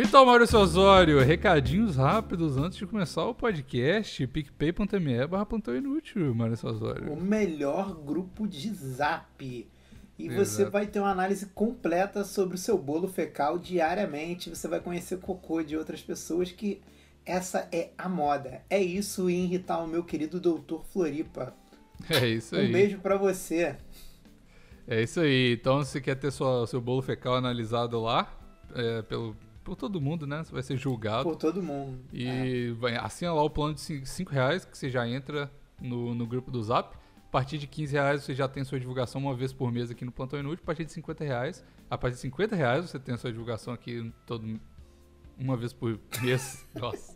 Então, Maurício Osório, recadinhos rápidos antes de começar o podcast. picpay.me barra plantão inútil, Maurício Osório. O melhor grupo de zap. E você Exato. vai ter uma análise completa sobre o seu bolo fecal diariamente. Você vai conhecer cocô de outras pessoas que essa é a moda. É isso e irritar o meu querido doutor Floripa. É isso aí. Um beijo pra você. É isso aí. Então, se você quer ter sua, seu bolo fecal analisado lá, é, pelo, por todo mundo, né? Você vai ser julgado. Por todo mundo. É. E vai, assina lá o plano de 5 reais, que você já entra no, no grupo do Zap. A partir de 15 reais você já tem sua divulgação uma vez por mês aqui no Plantão Inútil. A partir de 50 reais, a partir de 50 reais você tem a sua divulgação aqui todo, uma vez por mês. Nossa.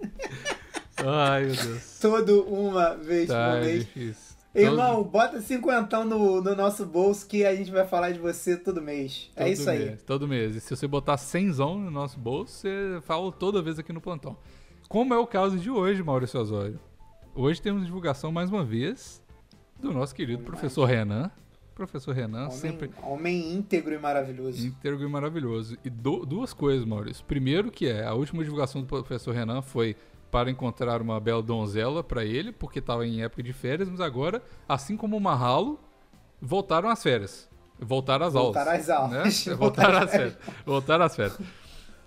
Ai, meu Deus. Todo uma vez Tá, por é mês. difícil. Irmão, bota cinquentão no, no nosso bolso que a gente vai falar de você todo mês. é Todo isso aí. mês, todo mês. E se você botar 100 no nosso bolso, você fala toda vez aqui no plantão. Como é o caso de hoje, Maurício Osório. Hoje temos divulgação mais uma vez do nosso querido professor Renan. Professor Renan, Homem, sempre homem íntegro e maravilhoso. íntegro e maravilhoso. E do- duas coisas, Maurício. Primeiro que é, a última divulgação do professor Renan foi para encontrar uma bela donzela para ele, porque estava em época de férias, mas agora, assim como o Mahalo, voltaram às férias. Voltaram às Voltaram aulas. às aulas. Né? Voltaram Voltaram às férias. Voltaram às férias.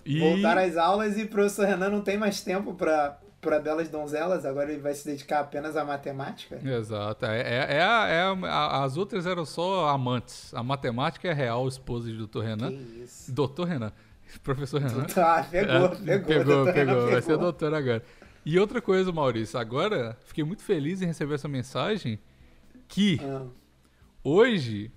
E... Voltar às aulas e o professor Renan não tem mais tempo para para belas donzelas, agora ele vai se dedicar apenas à matemática. Exato. É, é, é é a- as outras eram só amantes. A matemática é a real esposa de Dr. Renan. Que isso. Doutor Renan. Professor Renan. Tá, pegou, É, pegou, pegou, pegou. Vai ser doutor agora. E outra coisa, Maurício, agora fiquei muito feliz em receber essa mensagem que Ah, hoje,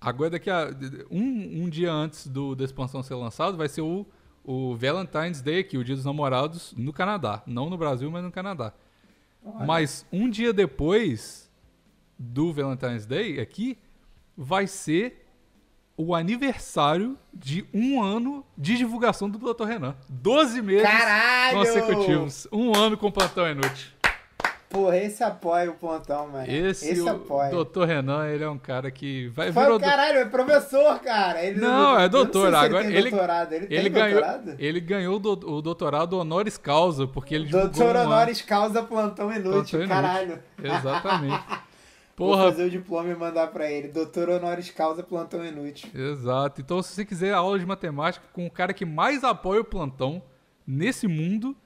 agora daqui a um, um dia antes do da expansão ser lançado, vai ser o, o Valentine's Day aqui, o Dia dos Namorados no Canadá, não no Brasil, mas no Canadá. olha, Mas um dia depois do Valentine's Day aqui, vai ser o aniversário de um ano de divulgação do Dr. Renan. 12 meses Caralho! consecutivos. Um ano com plantão inútil. Porra, esse apoia o plantão, mano. Esse, o apoia. Dr. Renan, ele é um cara que vai Fala, virou caralho, é professor, cara. Ele Não, é não doutor. se Agora ele doutorado. Ele, ele tem ganhou, doutorado? ele ganhou o do- o doutorado honoris causa porque ele Doutor honoris causa plantão inútil, Plantão inútil. caralho. Exatamente. Vou Porra, fazer o diploma e mandar pra ele. Doutor honoris causa plantão inútil. Exato. Então, se você quiser aula de matemática com o cara que mais apoia o plantão nesse mundo,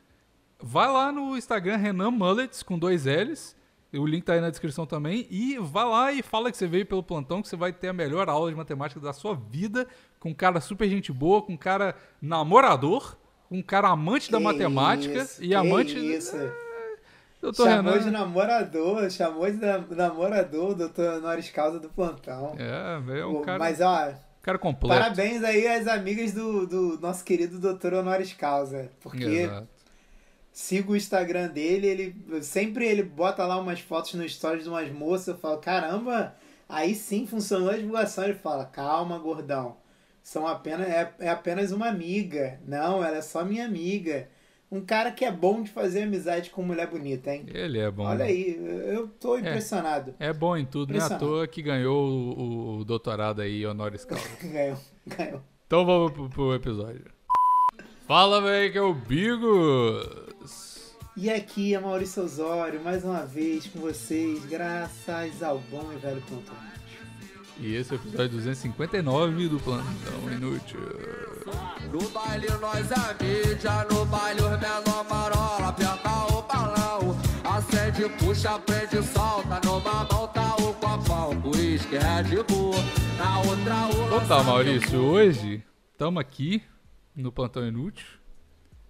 vai lá no Instagram Renan Mullets com dois L's. O link tá aí na descrição também. E vai lá e fala que você veio pelo plantão, que você vai ter a melhor aula de matemática da sua vida, com um cara super gente boa, com um cara namorador, com um cara amante da Que matemática isso, e amante. Isso. Doutor chamou Renan. de namorador, chamou de na- namorador, doutor honoris causa do plantão. É, é um cara, Mas ó, cara completo. parabéns aí às amigas do, do nosso querido doutor honoris causa. Porque Exato. sigo o Instagram dele, ele sempre ele bota lá umas fotos no stories de umas moças, eu falo, caramba, aí sim funcionou a divulgação. Ele fala, calma, gordão. São apenas, é, é apenas uma amiga. Não, ela é só minha amiga. Um cara que é bom de fazer amizade com mulher bonita, hein? Ele é bom. Olha aí, eu tô impressionado. É bom em tudo, não é à toa que ganhou o, o doutorado aí, honoris causa. Ganhou, ganhou. então vamos pro, pro episódio. Fala, velho, que é o Bigos. E aqui é Maurício Osório, mais uma vez com vocês, graças ao bom e velho plantão. E esse é o episódio 259 do Plantão Inútil. No baile nós é mídia, no baile os menor marola, aperta o balão. Acende, puxa, prende, solta, numa mão tá o copão, uísque, Red Bull, na outra o Então tá, Maurício, hoje estamos aqui no Plantão Inútil.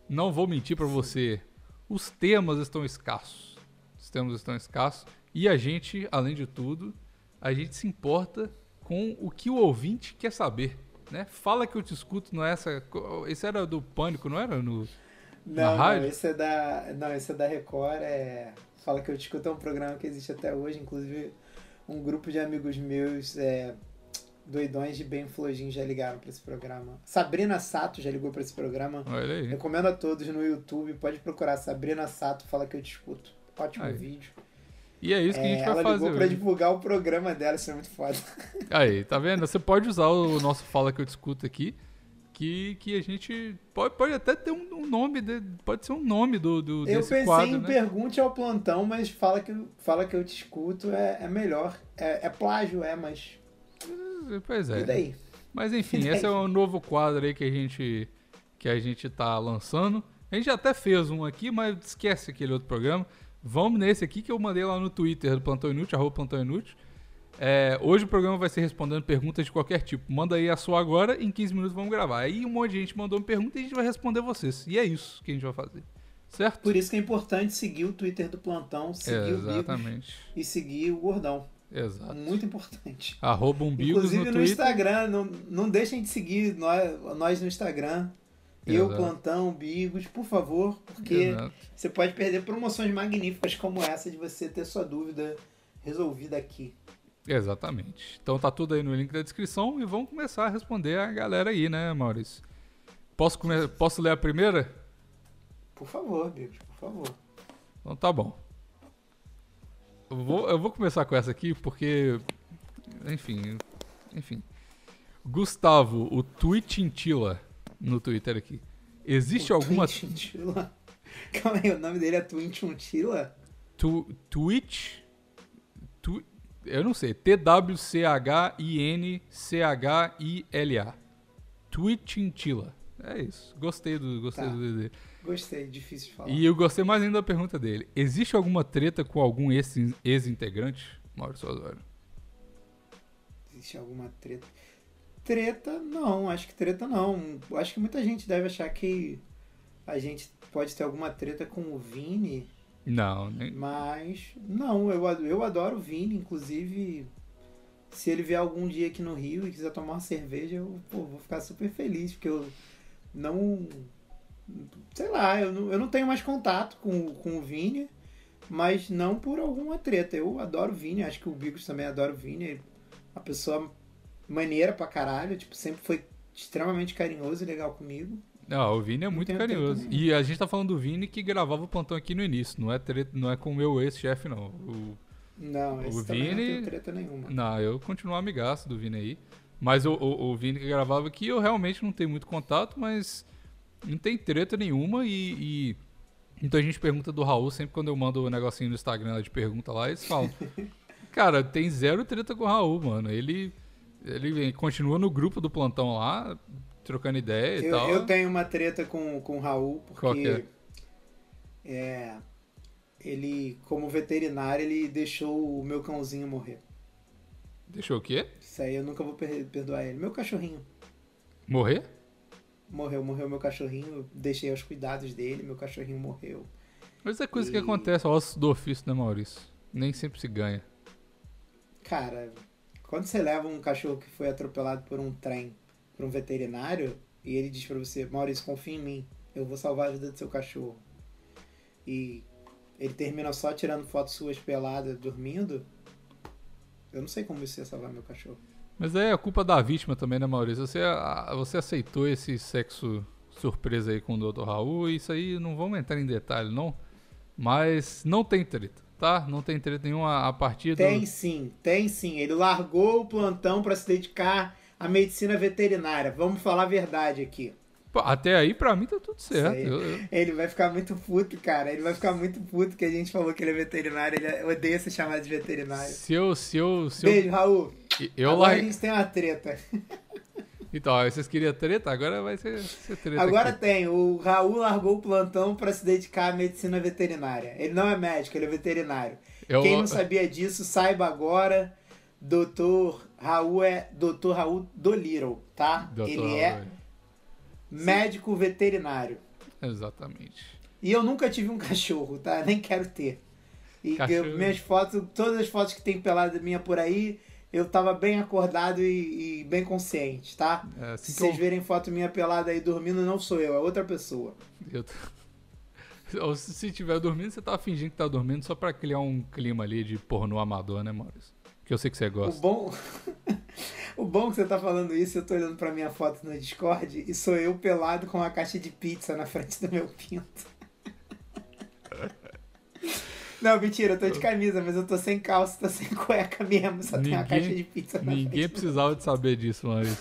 Não vou mentir pra você, os temas estão escassos. Os temas estão escassos. E a gente, além de tudo, a gente se importa com o que o ouvinte quer saber. Né? Fala que eu te escuto, não é essa. Esse era do Pânico, não era? No, Na Não, não, esse é da. Não, esse é da Record, é. Fala que eu discuto é um programa que existe até hoje, inclusive um grupo de amigos meus, é, doidões de bem flojinho já ligaram pra esse programa. Sabrina Sato já ligou pra esse programa. olha aí. Recomendo a todos no YouTube, pode procurar Sabrina Sato, fala que eu te escuto. Ótimo Aí. vídeo. E é isso que a É, gente vai ela fazer. ligou pra divulgar o programa dela, isso é muito foda. Aí, tá vendo? Você pode usar o nosso Fala que eu discuto aqui, que, que a gente pode, pode até ter um, um nome, de, pode ser um nome do, do Eu desse pensei quadro, em né? pergunte ao plantão, mas fala que, fala que eu te escuto é, é melhor. É, é plágio, é, mas. Pois é. E daí? Mas enfim, daí? esse é um novo quadro aí que a gente que a gente tá lançando. A gente até fez um aqui, mas esquece aquele outro programa. Vamos nesse aqui que eu mandei lá no Twitter do Plantão Inútil, arroba Plantão Inútil. É, hoje o programa vai ser respondendo perguntas de qualquer tipo. Manda aí a sua agora, em 15 minutos vamos gravar. Aí um monte de gente mandou uma pergunta e a gente vai responder vocês. E é isso que a gente vai fazer. Certo? Por isso que é importante seguir o Twitter do plantão, seguir o Bigos Exatamente. e seguir o Gordão. Exato. Muito importante. Arroba umbigos Inclusive no no. Instagram, não, não deixem de seguir nós, nós no Instagram. Eu, Exato. Plantão, Bigos, por favor, porque Exato. você pode perder promoções magníficas como essa de você ter sua dúvida resolvida aqui. Exatamente. Então tá tudo aí no link da descrição e vamos começar a responder a galera aí, né, Maurício? Posso, come... Posso ler a primeira? Por favor, Bigos, por favor. Então tá bom. Eu vou, eu vou começar com essa aqui porque. Enfim. Enfim. Gustavo, o Twitchintila no Twitter aqui. Existe O alguma. Twin Chintila? Calma aí, o nome dele é Twin Chintila? Tu, Twitch. Tu, eu não sei. T-W-C-H-I-N-C-H-I-L-A. Twitchintila. É isso. Gostei do, gostei Tá. do dele. Gostei, difícil de falar. E eu gostei mais ainda da pergunta dele. Existe alguma treta com algum ex- ex-integrante? Maurício Osório. Existe alguma treta? Treta, não, acho que treta não. Acho que muita gente deve achar que a gente pode ter alguma treta com o Vini, Não, nem. mas não, eu, eu adoro o Vini, inclusive se ele vier algum dia aqui no Rio e quiser tomar uma cerveja, eu pô, vou ficar super feliz, porque eu não. Sei lá, eu não, eu não tenho mais contato com, com o Vini, mas não por alguma treta. Eu adoro o Vini, acho que o Bigos também adora o Vini. Uma pessoa maneira pra caralho, tipo, sempre foi extremamente carinhoso e legal comigo. Não, o Vini é muito carinhoso. E a gente tá falando do Vini que gravava o plantão aqui no início. Não é, treta, não é com o meu ex-chefe, não. O, Não, esse O também não Vini- tem treta nenhuma. Não, eu continuo amigaço do Vini aí. Mas o, o, o Vini que gravava aqui, eu realmente não tenho muito contato, mas não tem treta nenhuma e, e- Então a gente pergunta do Raul, sempre quando eu mando o negocinho no Instagram de pergunta lá, eles falam. Cara, tem zero treta com o Raul, mano. Ele, ele continua no grupo do plantão lá, trocando ideia e Eu, tal. eu tenho uma treta com, com o Raul, que porque é, ele, como veterinário, ele deixou o meu cãozinho morrer. Deixou o quê? Isso aí eu nunca vou per- perdoar ele. Meu cachorrinho. Morrer? Morreu, morreu meu cachorrinho. Eu deixei aos cuidados dele, meu cachorrinho morreu. Mas é coisa que E- acontece, ossos do ofício, né, Maurício? Nem sempre se ganha. Cara, quando você leva um cachorro que foi atropelado por um trem por um veterinário e ele diz pra você, Maurício, confia em mim, eu vou salvar a vida do seu cachorro. E ele termina só tirando fotos suas peladas, dormindo. Eu não sei como isso ia salvar meu cachorro. Mas aí é culpa da vítima também, né, Maurício? Você, você aceitou esse sexo surpresa aí com o Dr. Raul, isso aí não vamos entrar em detalhe, não. Mas não tem treta, tá? Não tem treta nenhuma a partir do. Tem sim, tem sim. Ele largou o plantão pra se dedicar à medicina veterinária. Vamos falar a verdade aqui. Até aí, pra mim, tá tudo certo. Eu- eu- Ele vai ficar muito puto, cara. Ele vai ficar muito puto que a gente falou que ele é veterinário. Ele odeia ser chamado de veterinário. se eu. Se eu. Se eu, Beijo, Raul. eu Agora larguei- a gente tem uma treta. Então, vocês queriam treta? Agora vai ser, ser treta. Agora aqui. tem. O Raul largou o plantão pra se dedicar à medicina veterinária. Ele não é médico, ele é veterinário. Eu- Quem não sabia disso, saiba agora. Doutor Raul é Doutor Raul Dolittle, tá? Doutor ele é Raul, médico veterinário. Exatamente. E eu nunca tive um cachorro, tá? Nem quero ter. E eu- minhas fotos, todas as fotos que tem pelada minha por aí, eu tava bem acordado e, e bem consciente, tá? É, assim Se que eu- vocês verem foto minha pelada aí dormindo, não sou eu, é outra pessoa. Eu Ou se se tiver dormindo, você tá fingindo que tá dormindo só pra criar um clima ali de pornô amador, né, Maurício? Que eu sei que você O gosta. bom, o bom que você tá falando isso, eu tô olhando pra minha foto no Discord e sou eu pelado com uma caixa de pizza na frente do meu pinto. Não, mentira, eu tô de camisa, mas eu tô sem calça, tô sem cueca mesmo, só tem uma caixa de pizza na Ninguém frente. precisava de saber disso, Maurício.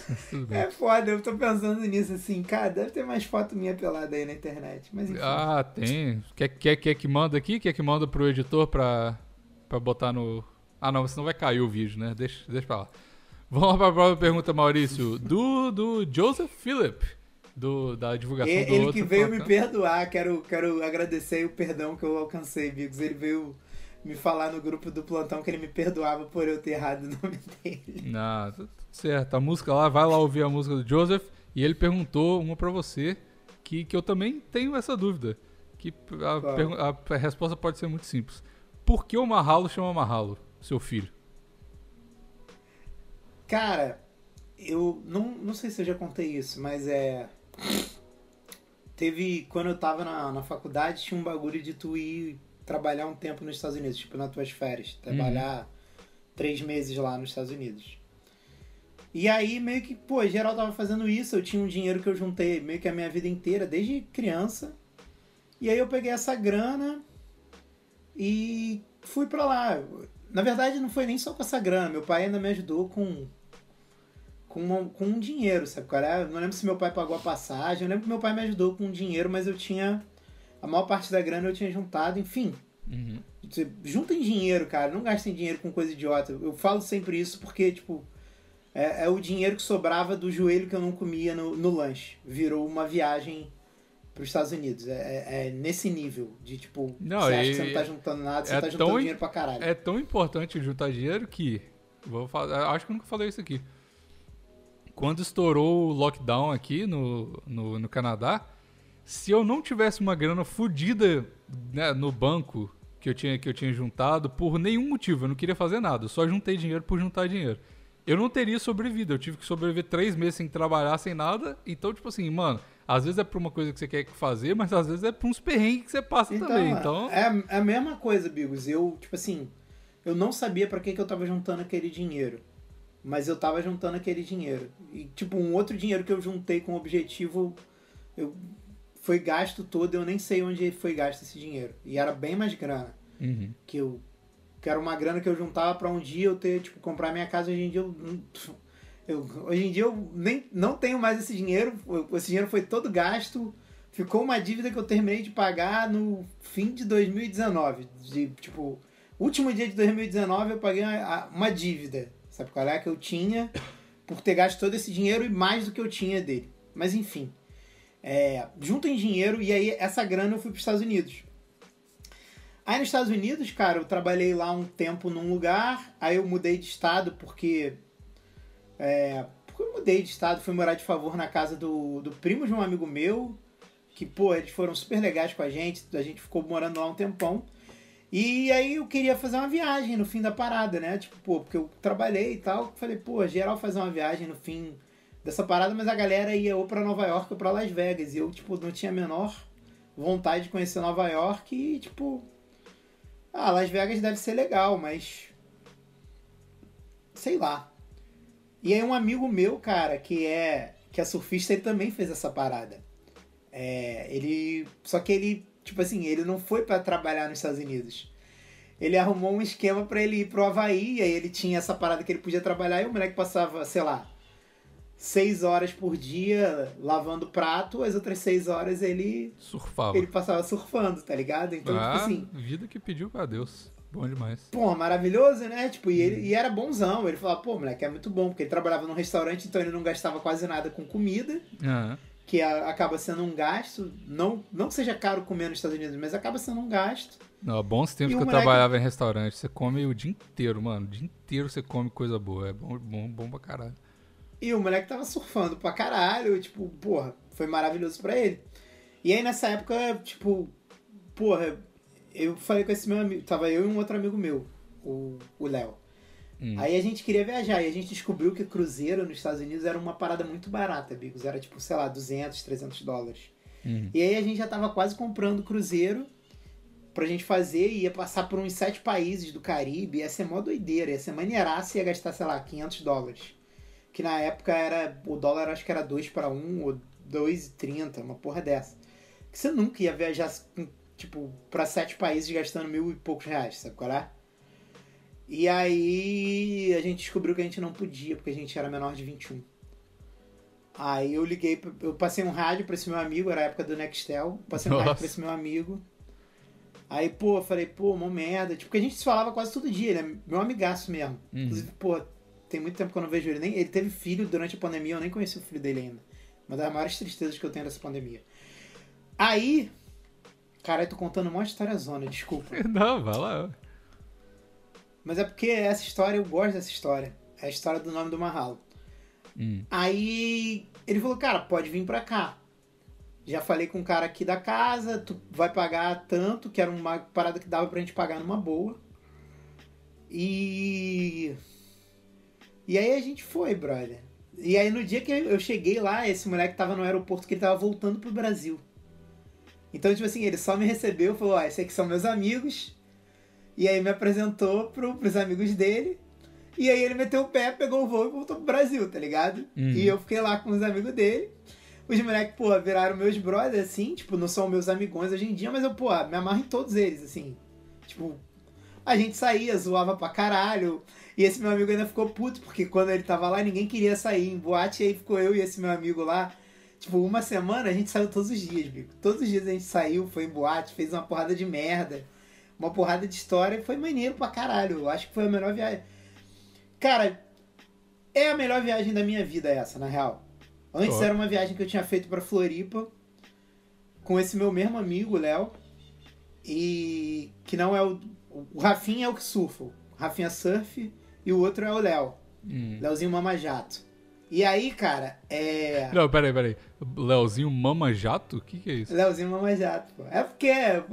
É foda, eu tô pensando nisso assim, cara, deve ter mais foto minha pelada aí na internet, mas enfim. Ah, tem. Quer, quer, quer que manda aqui? Quer que manda pro editor pra, pra botar no. Ah, não, senão vai cair o vídeo, né? Deixa, deixa pra lá. Vamos lá pra próxima pergunta, Maurício. Do, do Joseph Philip, do, da divulgação E- do ele outro que veio me perdoar, quero, quero agradecer o perdão que eu alcancei, Bigos. Ele veio me falar no grupo do plantão que ele me perdoava por eu ter errado o nome dele. Não, tudo certo. A música lá, vai lá ouvir a música do Joseph. E ele perguntou uma pra você que, que eu também tenho essa dúvida. Que a, pergu- a resposta pode ser muito simples. Por que o Mahalo chama Mahalo, seu filho? Cara, eu não, não sei se eu já contei isso, mas é. Teve. Quando eu tava na, na faculdade, tinha um bagulho de tu ir trabalhar um tempo nos Estados Unidos, tipo nas tuas férias. Trabalhar três meses lá nos Estados Unidos. E aí, meio que, pô, geral tava fazendo isso, eu tinha um dinheiro que eu juntei meio que a minha vida inteira, desde criança. E aí eu peguei essa grana e fui pra lá. Na verdade, não foi nem só com essa grana. Meu pai ainda me ajudou com com, uma- com um dinheiro, sabe? é? Eu não lembro se meu pai pagou a passagem. Eu lembro que meu pai me ajudou com dinheiro, mas eu tinha a maior parte da grana eu tinha juntado. Enfim, Uhum. você juntem dinheiro, cara. Não gastem dinheiro com coisa idiota. Eu falo sempre isso porque, tipo, é, é o dinheiro que sobrava do joelho que eu não comia no, no lanche. Virou uma viagem para os Estados Unidos. É, é- é nesse nível de, tipo, Não, você acha que você não tá juntando nada, você é tá tão juntando im- dinheiro pra caralho. É tão importante juntar dinheiro que. Vou falar, acho que eu nunca falei isso aqui. Quando estourou o lockdown aqui no, no, no Canadá, se eu não tivesse uma grana fodida né, no banco que eu, tinha, que eu tinha juntado, por nenhum motivo, eu não queria fazer nada, eu só juntei dinheiro por juntar dinheiro. Eu não teria sobrevivido, eu tive que sobreviver três meses sem trabalhar, sem nada. Então, tipo assim, mano, às vezes é pra uma coisa que você quer fazer, mas às vezes é pra uns perrengues que você passa também. Então, é, é a mesma coisa, Bigos. Eu, tipo assim, eu não sabia pra que, que eu tava juntando aquele dinheiro. Mas eu tava juntando aquele dinheiro. E, tipo, um outro dinheiro que eu juntei com o objetivo, eu, foi gasto todo, eu nem sei onde foi gasto esse dinheiro. E era bem mais grana. uhum. Que eu. Que era uma grana que eu juntava pra um dia eu ter, tipo, comprar minha casa. Hoje em dia eu. eu- hoje em dia eu nem, não tenho mais esse dinheiro. Esse dinheiro foi todo gasto. Ficou uma dívida que eu terminei de pagar no fim de 2019. De, tipo, último dia de 2019 eu paguei uma, uma dívida. Sabe qual é? Que eu tinha por ter gasto todo esse dinheiro e mais do que eu tinha dele. Mas enfim. É, juntem dinheiro e aí essa grana eu fui para os Estados Unidos. Aí nos Estados Unidos, cara, eu trabalhei lá um tempo num lugar, aí eu mudei de estado porque. É, porque eu mudei de estado, fui morar de favor na casa do, do primo de um amigo meu, que, pô, eles foram super legais com a gente, a gente ficou morando lá um tempão. E aí eu queria fazer uma viagem no fim da parada, né? Tipo, pô, porque eu trabalhei e tal, falei, pô, geral fazer uma viagem no fim dessa parada, mas a galera ia ou pra Nova York ou pra Las Vegas, e eu, tipo, não tinha a menor vontade de conhecer Nova York e, tipo, ah, Las Vegas deve ser legal, mas. Sei lá. E aí um amigo meu, cara, que é. que é surfista, ele também fez essa parada. É, ele. Só que ele, tipo assim, ele não foi pra trabalhar nos Estados Unidos. Ele arrumou um esquema pra ele ir pro Havaí, e aí ele tinha essa parada que ele podia trabalhar, e o moleque passava, sei lá, seis horas por dia lavando prato, as outras seis horas ele. surfava. ele passava surfando, tá ligado? Então, ah, tipo assim. vida que pediu pra Deus. Bom demais. Pô, maravilhoso, né? Tipo, e, ele, e era bonzão. Ele falava, pô, moleque, é muito bom, porque ele trabalhava num restaurante, então ele não gastava quase nada com comida, Ah, que acaba sendo um gasto. Não, não seja caro comer nos Estados Unidos, mas acaba sendo um gasto. não, bons tempos que eu moleque- trabalhava em restaurante. Você come o dia inteiro, mano. O dia inteiro você come coisa boa. É bom, bom, bom pra caralho. E o moleque tava surfando pra caralho, tipo, porra, foi maravilhoso pra ele. E aí nessa época, tipo, porra, eu falei com esse meu amigo, tava eu e um outro amigo meu, o Léo. Hum. Aí a gente queria viajar e a gente descobriu que cruzeiro nos Estados Unidos era uma parada muito barata, Bigos. Era tipo, sei lá, 200, 300 dólares. Uhum. E aí a gente já tava quase comprando cruzeiro pra gente fazer, ia passar por uns sete países do Caribe, ia ser mó doideira, ia ser maneiraça e ia gastar, sei lá, 500 dólares. Que na época era, o dólar acho que era 2 para 1 ou 2,30, uma porra dessa. Que você nunca ia viajar tipo, pra sete países gastando mil e poucos reais, sabe qual é? E aí a gente descobriu que a gente não podia, porque a gente era menor de 21. Aí eu liguei, eu passei um rádio pra esse meu amigo, era a época do Nextel, passei um rádio pra esse meu amigo. Aí, pô, eu falei, pô, mó merda. Tipo, porque a gente se falava quase todo dia, ele é meu amigaço mesmo. Uhum. Inclusive, pô, tem muito tempo que eu não vejo ele. Nem, ele teve filho durante a pandemia, eu nem conheci o filho dele ainda. Uma das maiores tristezas que eu tenho dessa pandemia. Aí, cara, eu tô contando uma história zona, desculpa. Não, vai lá. Mas é porque essa história, eu gosto dessa história. É a história do nome do Mahalo. Hum. Aí ele falou, cara, pode vir pra cá. Já falei com o cara aqui da casa, tu vai pagar tanto, que era uma parada que dava pra gente pagar numa boa. E. E aí a gente foi, brother. E aí no dia que eu cheguei lá, esse moleque tava no aeroporto que ele tava voltando pro Brasil. Então, tipo assim, ele só me recebeu, falou, ó, esses aqui são meus amigos. E aí me apresentou pro, pros amigos dele. E aí ele meteu o pé, pegou o voo e voltou pro Brasil, tá ligado? Uhum. E eu fiquei lá com os amigos dele. Os moleques, pô, viraram meus brothers, assim, tipo, não são meus amigões hoje em dia, mas eu, pô, me amarro em todos eles, assim. Tipo, a gente saía, zoava pra caralho. E esse meu amigo ainda ficou puto, porque quando ele tava lá, ninguém queria sair em boate, e aí ficou eu e esse meu amigo lá. Tipo, uma semana a gente saiu todos os dias, bico. Todos os dias a gente saiu, foi em boate, fez uma porrada de merda, uma porrada de história, e foi maneiro pra caralho. Eu acho que foi a melhor viagem. Cara, é a melhor viagem da minha vida essa, na real. Antes Top. era uma viagem que eu tinha feito pra Floripa com esse meu mesmo amigo, Léo. E que não é o. O Rafinha é o que surfa. O Rafinha surf e o outro é o Léo. Hum. Léozinho Mamajato. E aí, cara, é. Não, peraí, peraí. Leozinho Mama Jato? O que, que é isso? Léozinho Mamajato, pô. É porque é,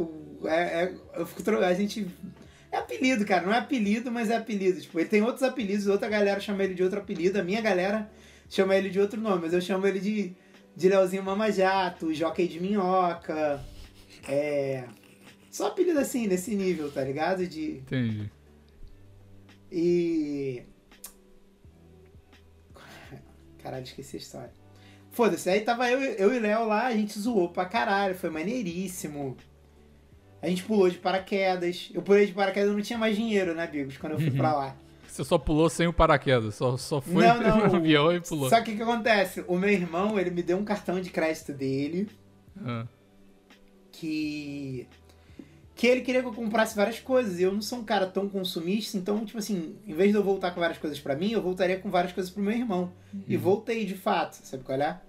é, é- eu fico tro- a gente. É apelido, cara. Não é apelido, mas é apelido. Tipo, ele tem outros apelidos, outra galera chama ele de outro apelido. A minha galera chama ele de outro nome, mas eu chamo ele de, de Leozinho Mamajato, Jockey de Minhoca. É. Só apelido assim, nesse nível, tá ligado? De. Entendi. E. Caralho, esqueci a história. Foda-se, aí tava eu, eu e Léo lá, a gente zoou pra caralho, foi maneiríssimo. A gente pulou de paraquedas. Eu pulei de paraquedas, eu não tinha mais dinheiro, né, Bigos, quando eu fui pra lá. Você só pulou sem o paraquedas, só, só foi Não, não. no avião e pulou. Só que o que acontece? O meu irmão, ele me deu um cartão de crédito dele, Ah, que que ele queria que eu comprasse várias coisas. E eu não sou um cara tão consumista, então, tipo assim, em vez de eu voltar com várias coisas pra mim, eu voltaria com várias coisas pro meu irmão. E voltei de fato, sabe qual é?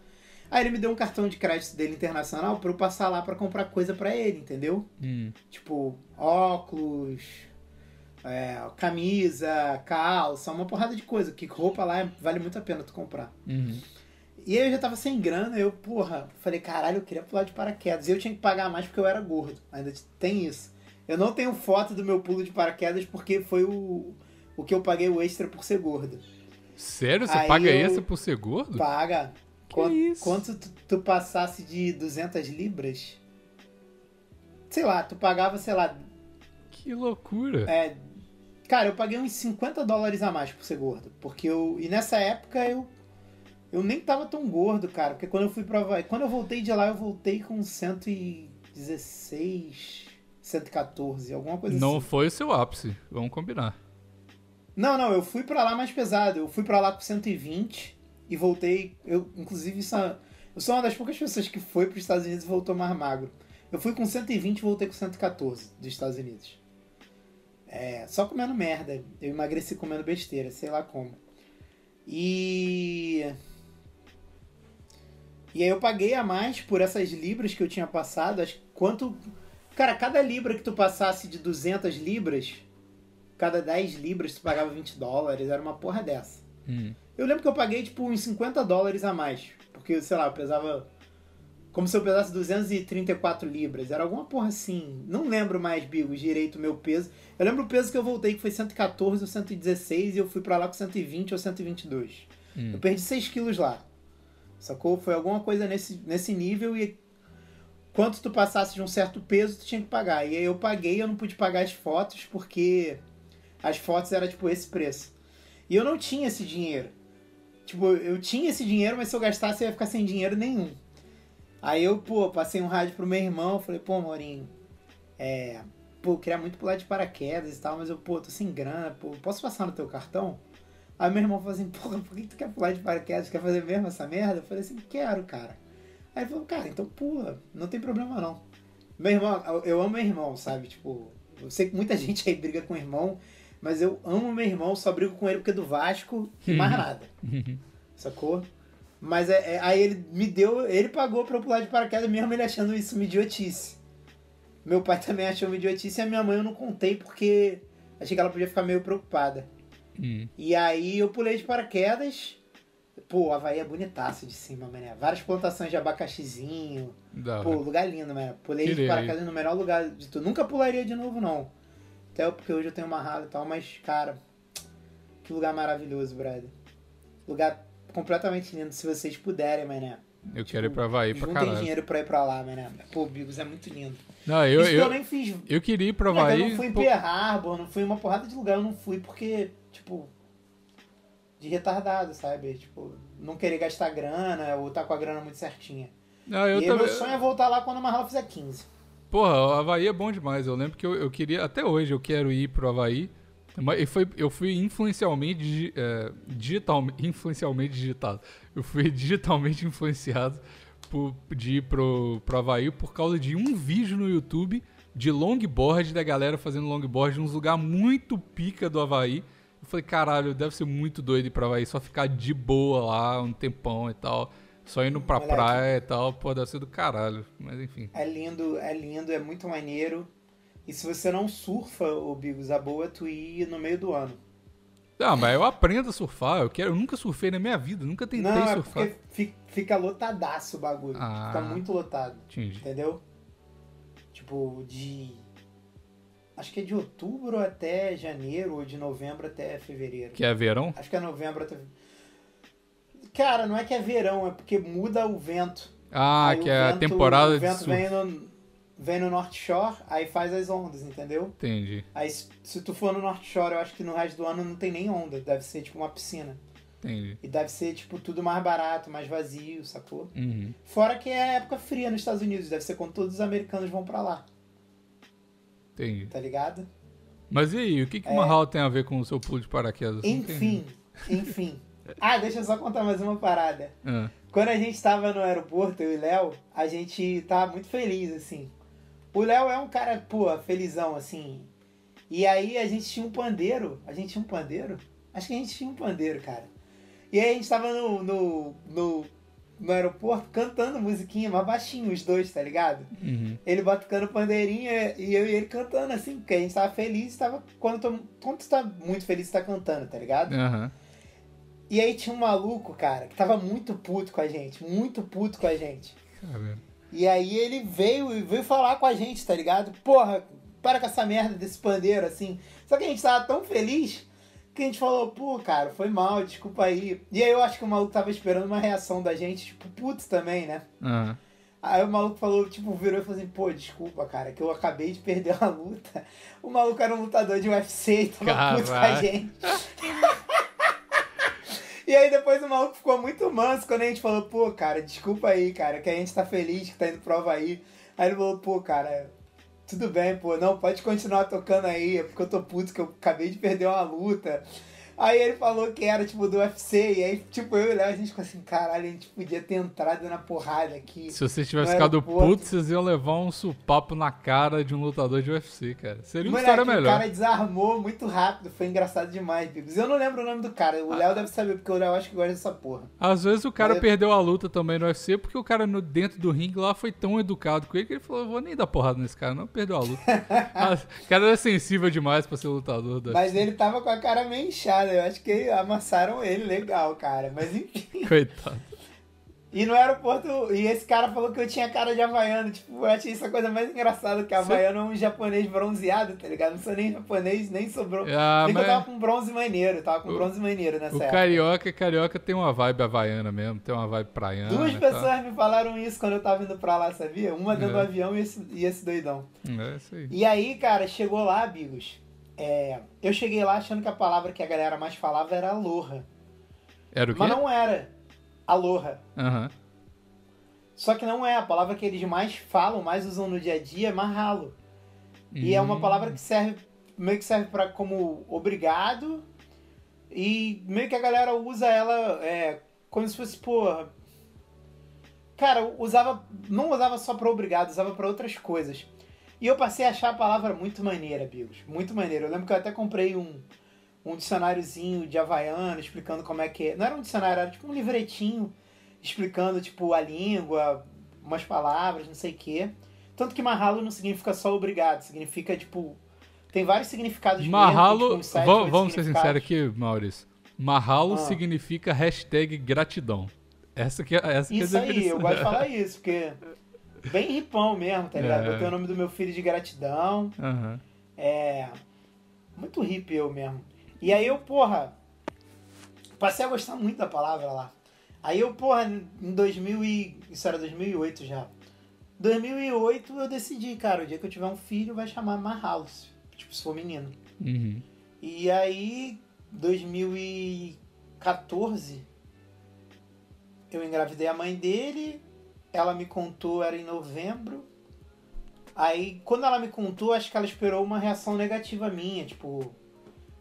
Aí ele me deu um cartão de crédito dele internacional pra eu passar lá pra comprar coisa pra ele, entendeu? hum. Tipo, óculos, é, camisa, calça, uma porrada de coisa. Que roupa lá vale muito a pena tu comprar. Uhum. E aí eu já tava sem grana, eu, porra, falei, caralho, eu queria pular de paraquedas. E eu tinha que pagar mais porque eu era gordo. Ainda tem isso. Eu não tenho foto do meu pulo de paraquedas porque foi o, o que eu paguei o extra por ser gordo. Sério? Você Aí paga essa por ser gordo? Paga. Que Quanto, isso? quanto tu, tu passasse de 200 libras? Sei lá, tu pagava, sei lá. Que loucura. É, cara, eu paguei uns 50 dólares a mais por ser gordo. Porque eu. E nessa época eu. Eu nem tava tão gordo, cara. Porque quando eu fui pra Havaí- Quando eu voltei de lá, eu voltei com 116, 114, alguma coisa Não assim. foi o seu ápice, vamos combinar. Não, não, eu fui pra lá mais pesado. Eu fui pra lá com 120 e voltei. Eu, inclusive, é- eu sou uma das poucas pessoas que foi pros Estados Unidos e voltou mais magro. Eu fui com 120 e voltei com 114 dos Estados Unidos. É, só comendo merda. Eu emagreci comendo besteira, sei lá como. E. E aí eu paguei a mais por essas libras que eu tinha passado. Acho quanto. Cara, cada libra que tu passasse de 200 libras, cada 10 libras tu pagava 20 dólares, era uma porra dessa. Hum. Eu lembro que eu paguei tipo uns 50 dólares a mais, porque sei lá, eu pesava como se eu pesasse 234 libras, era alguma porra assim. Não lembro mais, Bigos, direito o meu peso. Eu lembro o peso que eu voltei que foi 114 ou 116 e eu fui pra lá com 120 ou 122. Hum. Eu perdi 6 quilos lá. Sacou? Foi alguma coisa nesse, nesse nível e quanto tu passasse de um certo peso, tu tinha que pagar. E aí eu paguei, eu não pude pagar as fotos porque as fotos eram tipo esse preço. E eu não tinha esse dinheiro. Tipo, eu tinha esse dinheiro, mas se eu gastasse eu ia ficar sem dinheiro nenhum. Aí eu, pô, passei um rádio pro meu irmão, falei, pô, Maurinho, É, pô, eu queria muito pular de paraquedas e tal, mas eu, pô, tô sem grana, pô, posso passar no teu cartão? Aí meu irmão falou assim, porra, por que tu quer pular de paraquedas? Quer fazer mesmo essa merda? Eu falei assim, quero, cara. Aí ele falou, cara, então pula, não tem problema não. Meu irmão, eu- amo meu irmão, sabe? Tipo, eu sei que muita gente aí briga com o irmão, mas eu amo meu irmão, só brigo com ele porque é do Vasco e mais nada. Sacou? Mas é, é- aí ele me deu, ele pagou pra eu pular de paraquedas mesmo ele achando isso uma idiotice. Meu pai também achou uma idiotice e a minha mãe eu não contei porque achei que ela podia ficar meio preocupada. Hum. E aí eu pulei de paraquedas. Pô, o Havaí é bonitaço de cima, mané. Várias plantações de abacaxizinho. Da Pô, hora. lugar lindo, mané. Pulei de paraquedas no melhor lugar de tudo. Nunca pularia de novo, não. Até porque hoje eu tenho uma rala e tal, mas, cara, que lugar maravilhoso, brother. Lugar completamente lindo, se vocês puderem, mané. Eu quero ir pra Havaí pra caralho. dinheiro pra ir pra lá, mané. Pô, Bigos, é muito lindo. Não, eu, Isso eu eu, nem fiz eu queria ir pra Havaí. eu não fui em pô, Pearl Harbor, não fui em uma porrada de lugar, eu não fui porque, tipo, de retardado, sabe? Tipo, não querer gastar grana ou tá com a grana muito certinha. não, eu e também. meu sonho é voltar lá quando a Marla fizer 15. Porra, o Havaí é bom demais. Eu lembro que eu, eu queria. Até hoje eu quero ir pro Havaí. Mas foi, eu fui influencialmente, é, digital, influencialmente digitado. Eu fui digitalmente influenciado por, de ir pro, pro Havaí por causa de um vídeo no YouTube de longboard, da galera fazendo longboard nos lugar muito pica do Havaí. Eu falei, caralho, deve ser muito doido ir pro Havaí, só ficar de boa lá um tempão e tal. Só indo pra Moleque. praia e tal, pô, deve ser do caralho. Mas enfim. É lindo, é lindo, é muito maneiro. E se você não surfa, ô Bigos, a boa é tu ir no meio do ano. Ah, mas eu aprendo a surfar. Eu, quero, eu nunca surfei na minha vida, nunca tentei não, é surfar. porque fi- fica lotadaço o bagulho. Ah. Fica muito lotado. Entendi. Entendeu? Tipo, de. Acho que é de outubro até janeiro, ou de novembro até fevereiro. Que é verão? Acho que é novembro até. Cara, não é que é verão, é porque muda o vento. Ah, Aí que o é a vento- temporada o de vento surf. vem no, vem no North Shore, aí faz as ondas, entendeu? Entendi, Aí se, se tu for no North Shore, eu acho que no resto do ano não tem nem onda, deve ser tipo uma piscina. entendi. E deve ser tipo tudo mais barato, mais vazio, sacou? Uhum. Fora que é época fria nos Estados Unidos, deve ser quando todos os americanos vão pra lá, Entendi. tá ligado? Mas e aí, o que, que o Mahal tem a ver com o seu pulo de paraquedas? Enfim, enfim. Ah, deixa eu só contar mais uma parada. Ah, Quando a gente tava no aeroporto, eu e o Léo, a gente tava muito feliz, assim. O Léo é um cara, pô, felizão, assim. E aí a gente tinha um pandeiro. A gente tinha um pandeiro? Acho que a gente tinha um pandeiro, cara. E aí a gente tava no, no, no, no aeroporto cantando musiquinha, mas baixinho, os dois, tá ligado? uhum. Ele batucando pandeirinha e eu e ele cantando, assim, porque a gente tava feliz, tava. Quando, tu- quando tu tá muito feliz, tu tá cantando, tá ligado? Aham. E aí tinha um maluco, cara, que tava muito puto com a gente, muito puto com a gente. Caramba. E aí ele veio e veio falar com a gente, tá ligado? Porra, para com essa merda desse pandeiro, assim. Só que a gente tava tão feliz que a gente falou, pô, cara, foi mal, desculpa aí. E aí eu acho que o maluco tava esperando uma reação da gente, tipo, putz também, né? Aham. Aí o maluco falou, tipo, virou e falou assim, pô, desculpa, cara, que eu acabei de perder uma luta. O maluco era um lutador de UFC e tava puto com a gente. E aí depois o maluco ficou muito manso quando a gente falou, pô, cara, desculpa aí, cara, que a gente tá feliz que tá indo pro Havaí. Aí ele falou, pô, cara, tudo bem, pô, não, pode continuar tocando aí, é porque eu tô puto que eu acabei de perder uma luta. Aí ele falou que era, tipo, do UFC, e aí, tipo, eu e o Léo, a gente ficou assim, caralho, a gente podia ter entrado na porrada aqui. Se você tivesse No ficado puto, vocês iam levar um supapo na cara de um lutador de UFC, cara. Seria uma Moleque, história o melhor. cara desarmou muito rápido, foi engraçado demais. Eu não lembro o nome do cara, o Léo deve saber, porque o Léo acho que gosta dessa porra. Às vezes o cara Mas- perdeu a luta também no UFC porque o cara no, dentro do ringue lá foi tão educado com ele que ele falou: vou nem dar porrada nesse cara, não, perdeu a luta. Ah, o cara era sensível demais pra ser lutador do Mas UFC. ele tava com a cara meio inchada, eu acho que amassaram ele legal, cara. Mas enfim. Coitado. E no aeroporto, e esse cara falou que eu tinha cara de havaiano. Tipo, eu achei isso a coisa mais engraçada, que havaiano é um japonês bronzeado, tá ligado? Não sou nem japonês, nem sou bronze. Ah, Nem que eu mas tava com bronze maneiro, tava com O- bronze maneiro nessa o época. carioca, carioca tem uma vibe havaiana mesmo, tem uma vibe praiana. Duas e tal. pessoas me falaram isso quando eu tava indo pra lá, sabia? Uma dentro do É. avião e esse, e esse doidão. É isso aí. E aí, cara, chegou lá, amigos. É, eu cheguei lá achando que a palavra que a galera mais falava era aloha. Era o quê? Mas não era aloha. Aham. Só que não é. A palavra que eles mais falam, mais usam no dia a dia é mahalo. E é uma Hum. palavra que serve, meio que serve para como obrigado. E meio que a galera usa ela é, como se fosse, porra. Cara, usava. Não usava só pra obrigado, usava pra outras coisas. E eu passei a achar a palavra muito maneira, Bigos. Muito maneira. Eu lembro que eu até comprei um, um dicionáriozinho de Havaiano explicando como é que é. Não era um dicionário, era tipo um livretinho explicando, tipo, a língua, umas palavras, não sei o quê. Tanto que marralo não significa só obrigado, significa, tipo. Tem vários significados mesmo, tem, Marralo, tipo, uns sete, va- oito vamos ser sinceros aqui, Maurício. Marralo Ah. significa hashtag gratidão. Essa que é, essa que é Isso aí, eu gosto de falar isso, porque. Bem ripão mesmo, tá ligado? É. Botei o nome do meu filho de gratidão. Aham. É. Muito hippie eu mesmo. E aí eu, porra. Passei a gostar muito da palavra lá. Aí eu, porra, em 2000 e... Isso era 2008 já. 2008 eu decidi, cara, o dia que eu tiver um filho vai chamar Marhalos. Tipo, se for menino. Uhum. E aí, 2014, eu engravidei a mãe dele. Ela me contou, era em novembro. Aí, quando ela me contou, acho que ela esperou uma reação negativa minha, tipo,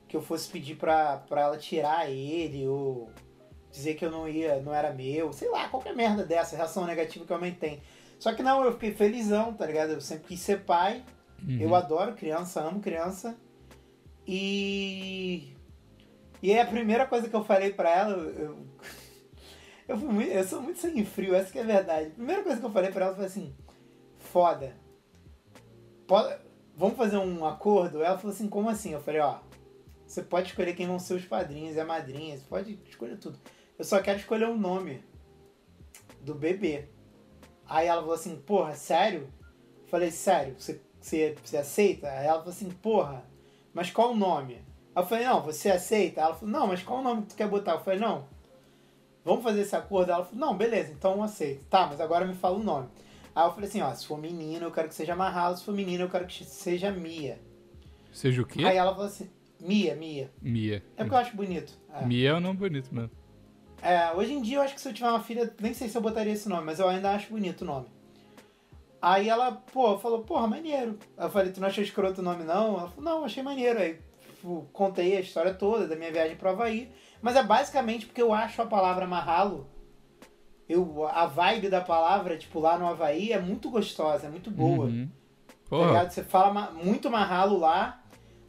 que eu fosse pedir pra, pra ela tirar ele, ou dizer que eu não ia, não era meu, sei lá, qualquer merda dessa, reação negativa que a mãe tem. Só que não, eu fiquei felizão, tá ligado? Eu sempre quis ser pai. Uhum. Eu adoro criança, amo criança. E. E aí a primeira coisa que eu falei pra ela, eu. Eu, fui muito- eu sou muito sangue frio, essa que é a verdade. Primeira coisa que eu falei pra ela foi assim: foda. Pode- vamos fazer um acordo? Ela falou assim: como assim? Eu falei: ó, você pode escolher quem vão ser os padrinhos e a madrinha, você pode escolher tudo. Eu só quero escolher o nome do bebê. Aí ela falou assim: porra, sério? Eu falei: sério, você, você, você aceita? Aí ela falou assim: porra, mas qual o nome? Eu falei: não, você aceita? Ela falou: não, mas qual o nome que tu quer botar? Eu falei: não, vamos fazer esse acordo? Ela falou: não, beleza, então aceito. Tá, mas agora me fala o nome. Aí eu falei assim: ó, se for menino, eu quero que seja Marralo, se for menino, eu quero que seja Mia. Seja o quê? Aí ela falou assim: Mia, Mia. Mia. É porque eu acho bonito. É. Mia é um nome bonito mesmo. É, hoje em dia eu acho que se eu tiver uma filha, nem sei se eu botaria esse nome, mas eu ainda acho bonito o nome. Aí ela, pô, falou, porra, maneiro. Eu falei, tu não achou escroto o nome não? Ela falou, não, achei maneiro. Aí tipo, contei a história toda da minha viagem pro Havaí. Mas é basicamente porque eu acho a palavra marralo, eu, a vibe da palavra, tipo, lá no Havaí é muito gostosa, é muito boa. Uhum. Tá? Você fala muito marralo lá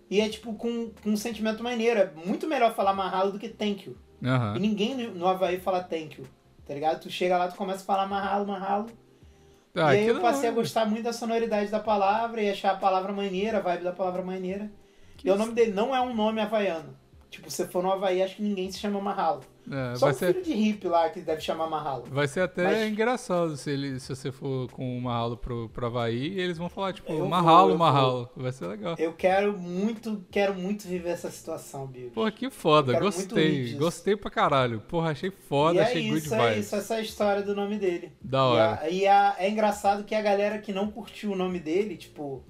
e é tipo com, com um sentimento maneiro. É muito melhor falar marralo do que thank you. E aham. ninguém no- Havaí fala thank you, tá ligado? Tu chega lá, tu começa a falar marralo, marralo. Ah, e aí eu passei a hora. gostar muito da sonoridade da palavra e achar a palavra maneira, a vibe da palavra maneira. E o nome dele não é um nome havaiano. Tipo, se for no Havaí, acho que ninguém se chama marralo. É, Só vai, um ser, filho de hippie lá que deve chamar marralo. vai ser até Mas- engraçado se, ele, se você for com uma aula pro, pro Havaí e eles vão falar, tipo, Eu vou, marralo, eu vou. marralo. Vai ser legal. Eu quero muito, quero muito viver essa situação, Bill. Porra, que foda. Gostei. Gostei pra caralho. Porra, achei foda, e é achei good isso, é vibes. isso, essa é a história do nome dele. Da E, hora. a- e a- é engraçado que a galera que não curtiu o nome dele, tipo,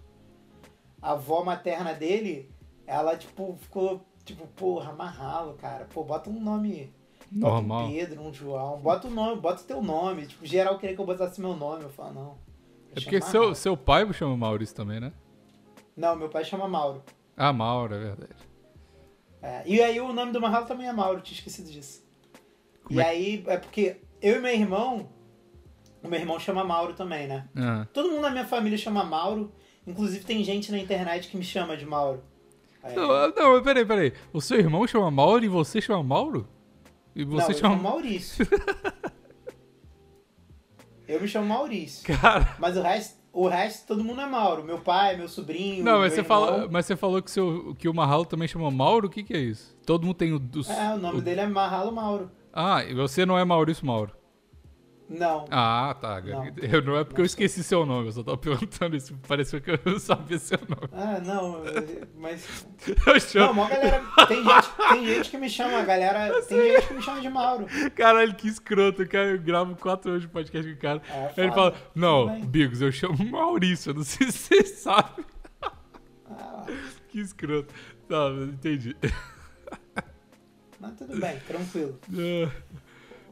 a avó materna dele, ela, tipo, ficou, tipo, porra, marralo, cara. Pô, bota um nome. Bota Normal. um Pedro, um João. Bota o nome, bota o teu nome. Tipo, geral queria que eu botasse meu nome. Eu falo, não. É porque seu, seu pai chama Maurício também, né? Não, meu pai chama Mauro. Ah, Mauro, é verdade. É, e aí o nome do Marralo também é Mauro, tinha esquecido disso. Como e é- aí, é porque eu e meu irmão, o meu irmão chama Mauro também, né? Ah. Todo mundo na minha família chama Mauro. Inclusive tem gente na internet que me chama de Mauro. É, Não, ah, não, peraí, peraí. O seu irmão chama Mauro e você chama Mauro? E não, você eu chama. chamo Maurício. eu me chamo Maurício. Cara. Mas o resto, o resto todo mundo é Mauro. Meu pai, meu sobrinho. Não, mas você, irmão. fala, mas você falou que, seu, que o Marralo também chama Mauro? O que, que é isso? Todo mundo tem o. dos- É, o nome dele é Marralo Mauro. Ah, e você não é Maurício Mauro. Não. Ah, tá. Não. Eu, não é porque eu esqueci seu nome, eu só tava perguntando isso. Pareceu que eu sabia seu nome. Ah, não, mas. Eu chamo. Não, mó galera. Tem gente, tem gente que me chama, galera. Tem gente que me chama de Mauro. Caralho, que escroto, cara. Eu gravo quatro horas de podcast com o cara. É, ele fala, não. Bigos, eu chamo Maurício, eu não sei se você sabe. Ah, Que escroto. Tá, entendi. mas tudo bem, tranquilo. Tô-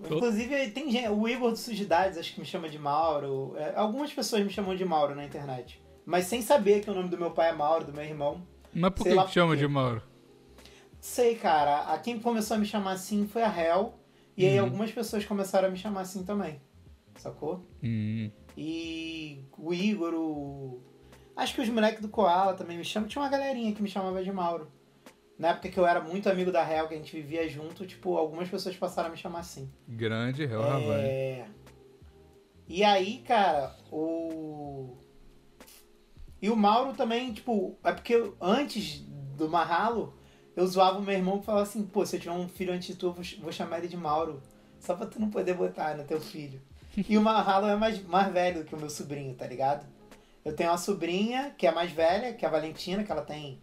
Inclusive, tem gente, o Igor do Sujidades acho que me chama de Mauro. É, algumas pessoas me chamam de Mauro na internet. Mas sem saber que o nome do meu pai é Mauro, do meu irmão. Mas por que que chama de Mauro? Sei, cara. A quem começou a me chamar assim foi a Hel. E aí Uhum. algumas pessoas começaram a me chamar assim também. Sacou? Hum, E o Igor, o... Acho que os moleques do Koala também me chamam. Tinha uma galerinha que me chamava de Mauro. Na época que eu era muito amigo da Hel, que a gente vivia junto, tipo, algumas pessoas passaram a me chamar assim. grande Hel Ravani. É... E aí, cara, o. E o Mauro também, tipo, é porque eu- antes do Marralo, eu zoava o meu irmão que falava assim, pô, se eu tiver um filho antes de tu, eu vou ch- vou chamar ele de Mauro. Só pra tu não poder botar no teu filho. E o Marralo é mais, mais velho que o meu sobrinho, tá ligado? Eu tenho uma sobrinha que é mais velha, que é a Valentina, que ela tem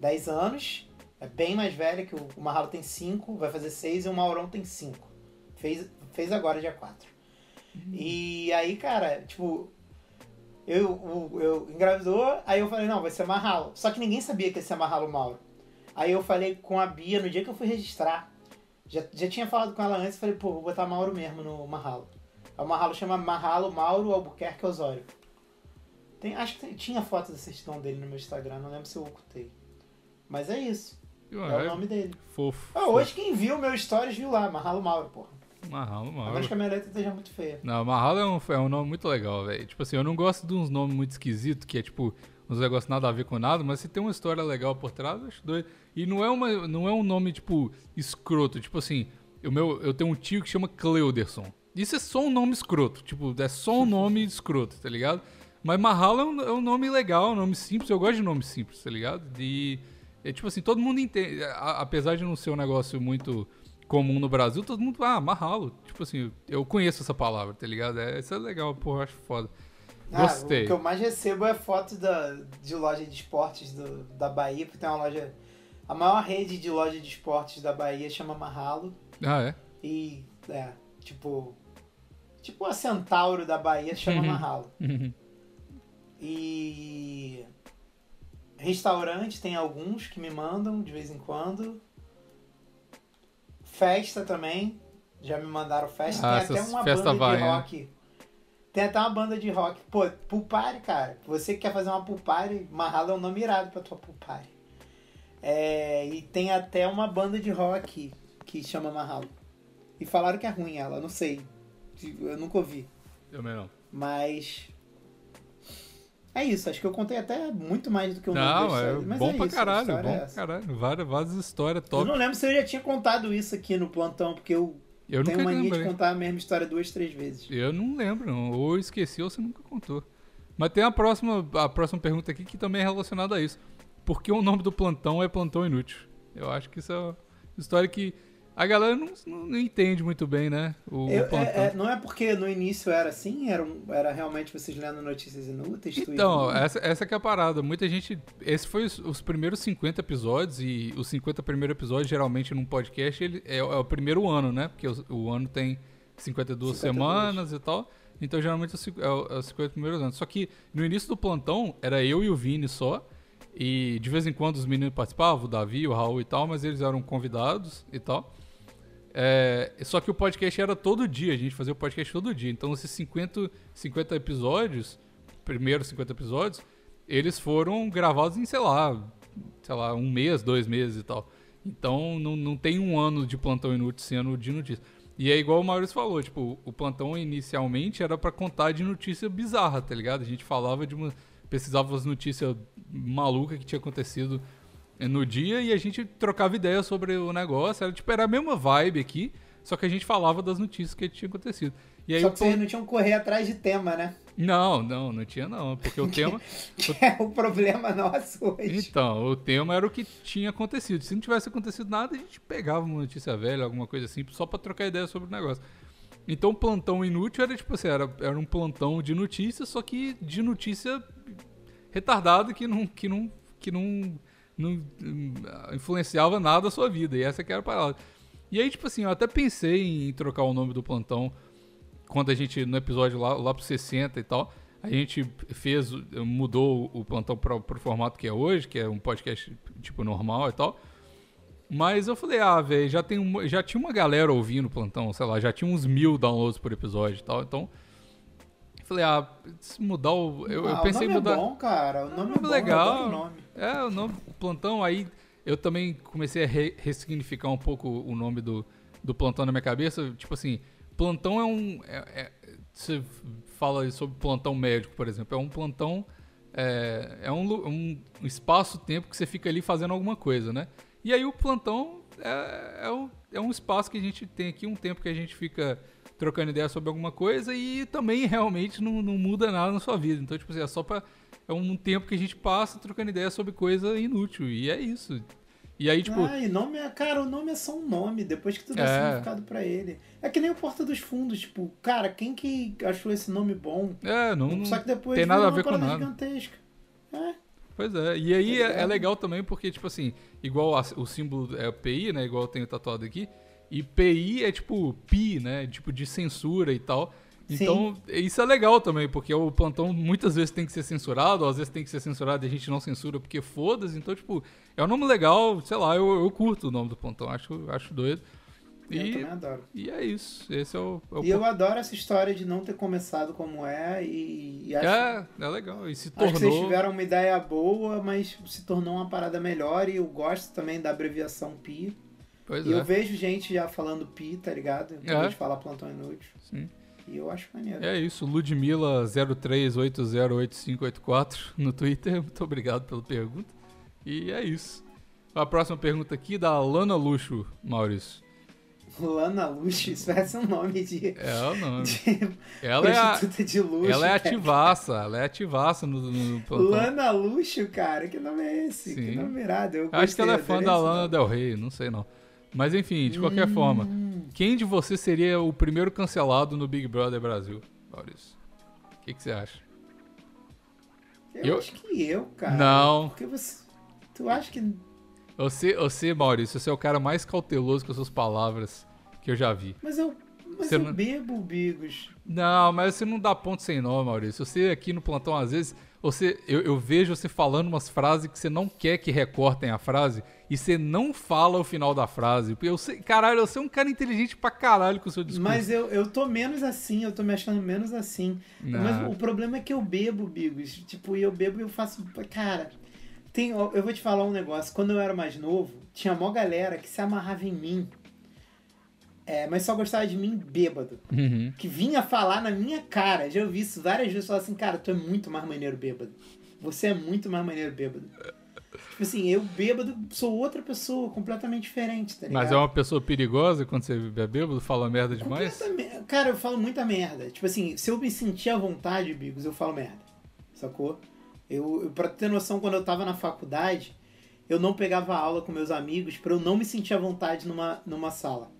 10 anos. É bem mais velha, que o, o Marralo tem 5, vai fazer 6 e o Maurão tem 5. Fez, fez agora, dia 4. E aí, cara, tipo, eu, o- eu engravidou, aí eu falei, não, vai ser Marralo. Só que ninguém sabia que ia ser Marralo Mauro. Aí eu falei com a Bia no dia que eu fui registrar. Já, já tinha falado com ela antes, falei, pô, vou botar Mauro mesmo no Marralo. Aí O Marralo chama Marralo Mauro Albuquerque Osório. Tem, acho que tem- tinha foto da certidão dele no meu Instagram, não lembro se eu ocultei. Mas é isso, é o nome dele. fofo. Ah, hoje quem viu meu stories viu lá, Marralo Mauro, porra. Marralo, Mauro. menos que a minha letra esteja muito feia. Não, Marralo é um, é um nome muito legal, velho. Tipo assim, eu não gosto de uns nomes muito esquisitos, que é tipo, uns negócios nada a ver com nada, mas se tem uma história legal por trás, eu acho doido. E não é, uma, não é um nome, tipo, escroto. Tipo assim, o meu, eu tenho um tio que chama Cleuderson. Isso é só um nome escroto. Tipo, é só um nome escroto, tá ligado? Mas Marralo é um, é um nome legal, um nome simples. Eu gosto de nome simples, tá ligado? E, é tipo assim, todo mundo entende. a- apesar de não ser um negócio muito comum no Brasil, todo mundo, ah, Marralo. Tipo assim, eu conheço essa palavra, tá ligado? É, isso é legal, porra, eu acho foda. Ah, Gostei. o que eu mais recebo é foto da, de loja de esportes do, da Bahia, porque tem uma loja. A maior rede de loja de esportes da Bahia chama Marralo. Ah, é? E é, tipo. Tipo a Centauro da Bahia chama Uhum. Marralo. E. Restaurante tem alguns que me mandam de vez em quando. Festa também. Já me mandaram festa. Ah, tem até uma banda de havaiana. rock. Tem até uma banda de rock. Pô, pool party, cara. Você que quer fazer uma pool party, Marralo é um nome irado pra tua pool party. É, e tem até uma banda de rock que chama Marralo. E falaram que é ruim ela, não sei. Eu nunca ouvi. Eu mesmo. Mas. É isso, acho que eu contei até muito mais do que o Não, é mas bom é pra isso, caralho, história bom é pra caralho. Várias, várias histórias Eu top. não lembro se eu já tinha contado isso aqui no plantão, porque eu, Eu tenho mania de contar a mesma história duas, três vezes. Eu não lembro, não. Ou eu esqueci ou você nunca contou. Mas tem a próxima, a próxima pergunta aqui que também é relacionada a isso. Por que o nome do plantão é Plantão Inútil? Eu acho que isso é uma história que a galera não, não- não entende muito bem, né? O, Eu- o é- é- não é porque no início era assim, era, era realmente vocês lendo notícias inúteis, Então, tweetando. essa, essa que é a parada. Muita gente. Esse foi os, os primeiros 50 episódios, e os 50 primeiros episódios, geralmente num podcast, ele é, é o primeiro ano, né? Porque o, o ano tem 52, 52. semanas e tal. Então, geralmente, é é os 50 primeiros anos. Só que no início do plantão, era eu e o Vini só. E de vez em quando os meninos participavam, o Davi, o Raul e tal, mas eles eram convidados e tal. É, só que o podcast era todo dia, a gente fazia o podcast todo dia. Então, esses 50, 50 episódios, primeiros 50 episódios, eles foram gravados em, sei lá, sei lá, um mês, dois meses e tal. Então, não, não tem um ano de plantão inútil sendo de notícia. E é igual o Maurício falou, tipo, o plantão inicialmente era pra contar de notícia bizarra, tá ligado? A gente falava de uma. pesquisava as notícias malucas que tinha acontecido no dia e a gente trocava ideia sobre o negócio. Era tipo, era a mesma vibe aqui, só que a gente falava das notícias que tinha acontecido. E aí Só que vocês não tinham que correr atrás de tema, né? Não, não, não tinha não, porque o tema. Que é o problema nosso hoje. Então, o tema era o que tinha acontecido. Se não tivesse acontecido nada, a gente pegava uma notícia velha, alguma coisa assim, só pra trocar ideia sobre o negócio. Então, o plantão inútil era tipo assim, era, era um plantão de notícias, só que de notícia retardada que não, que não, que não, não hum, influenciava nada a sua vida. E essa que era a parada. E aí, tipo assim, eu até pensei em trocar o nome do plantão quando a gente, no episódio lá, lá pro 60 e tal, a gente fez, mudou o plantão para pro formato que é hoje, que é um podcast tipo normal e tal. Mas eu falei, ah, velho, já, tem já tinha uma galera ouvindo o plantão, sei lá, já tinha uns mil downloads por episódio e tal, então. Eu falei, ah, se mudar o. Eu, eu Ah, pensei o em nome mudar. é bom, cara. O nome é nome bom, legal. eu o nome. É, o nome plantão, aí eu também comecei a re- ressignificar um pouco o nome do, do plantão na minha cabeça. Tipo assim, plantão é um. é- é- você fala sobre plantão médico, por exemplo. É um plantão. É, é um, um espaço-tempo que você fica ali fazendo alguma coisa, né? E aí o plantão é, é, um, é um espaço que a gente tem aqui, um tempo que a gente fica trocando ideia sobre alguma coisa e também realmente não, não muda nada na sua vida. Então, tipo assim, é só pra. É um tempo que a gente passa trocando ideia sobre coisa inútil. E é isso. E aí, tipo. Ah, e nome é, cara, o nome é só um nome, depois que tu dá É. significado pra ele. É que nem o Porta dos Fundos, tipo, cara, quem que achou esse nome bom? é, não. Só que depois tem nada a ver uma com nada. gigantesca. É. Pois é, e aí é, é ligado? legal também porque, tipo assim, igual a- o símbolo é o PI, né? Igual eu tenho tatuado aqui. E PI é tipo pi, né? Tipo de censura e tal. Então, isso é legal também, porque o plantão muitas vezes tem que ser censurado, ou às vezes tem que ser censurado e a gente não censura porque foda-se. Então, tipo, é um nome legal, sei lá, eu, eu curto o nome do plantão, acho, acho doido. Eu E, também adoro. e é isso, esse é o. É, o E eu adoro essa história de não ter começado como é e, e acho, é, é legal. E se acho que vocês tornou. tiveram uma ideia boa, mas se tornou uma parada melhor e eu gosto também da abreviação PI. Pois E é. eu vejo gente já falando PI, tá ligado? Em É. de falar plantão inútil. Sim. E eu acho maneiro. É isso, Ludmilla03808584 no Twitter. Muito obrigado pela pergunta. E é isso. A próxima pergunta aqui da Lana Luxo, Maurício. Lana Luxo, isso parece um nome de, É o nome. de Ela é, a- de luxo. ela é ativaça, ela é ativaça no, no plantão. Lana Luxo, cara, que nome é esse? Sim. Que nome irado. Eu Acho que ela é fã da Lana. Del Rey, não sei não. Mas enfim, de qualquer Hum. forma, quem de você seria o primeiro cancelado no Big Brother Brasil, Maurício? O que, que você acha? Eu, Eu- acho que eu, cara. Não. Porque você. Tu acha que. Você, você, Maurício, você é o cara mais cauteloso com as suas palavras que eu já vi. Mas eu. Mas Você eu não- bebo, Bigos. Não, mas você não dá ponto sem nó, Maurício. Você aqui no plantão, às vezes, você, eu, eu vejo você falando umas frases que você não quer que recortem a frase e você não fala o final da frase. Porque eu sei, caralho, você é um cara inteligente pra caralho com o seu discurso. Mas eu, eu tô menos assim, eu tô me achando menos assim. Não. Mas o problema é que eu bebo, Bigos. Tipo, eu bebo e eu faço. Cara, tem, eu vou te falar um negócio. Quando eu era mais novo, tinha mó galera que se amarrava em mim. É, mas só gostava de mim bêbado. Uhum. que vinha falar na minha cara. Já ouvi isso várias vezes. Falar assim, cara, tu é muito mais maneiro bêbado. Você é muito mais maneiro bêbado. Tipo assim, eu bêbado sou outra pessoa, completamente diferente, tá ligado? Mas é uma pessoa perigosa quando você é bêbado, fala merda demais? Cara, eu falo muita merda. Tipo assim, se eu me sentir à vontade, Bigos, eu falo merda. Sacou? Eu, eu, pra ter noção, quando eu tava na faculdade, eu não pegava aula com meus amigos pra eu não me sentir à vontade numa, numa sala.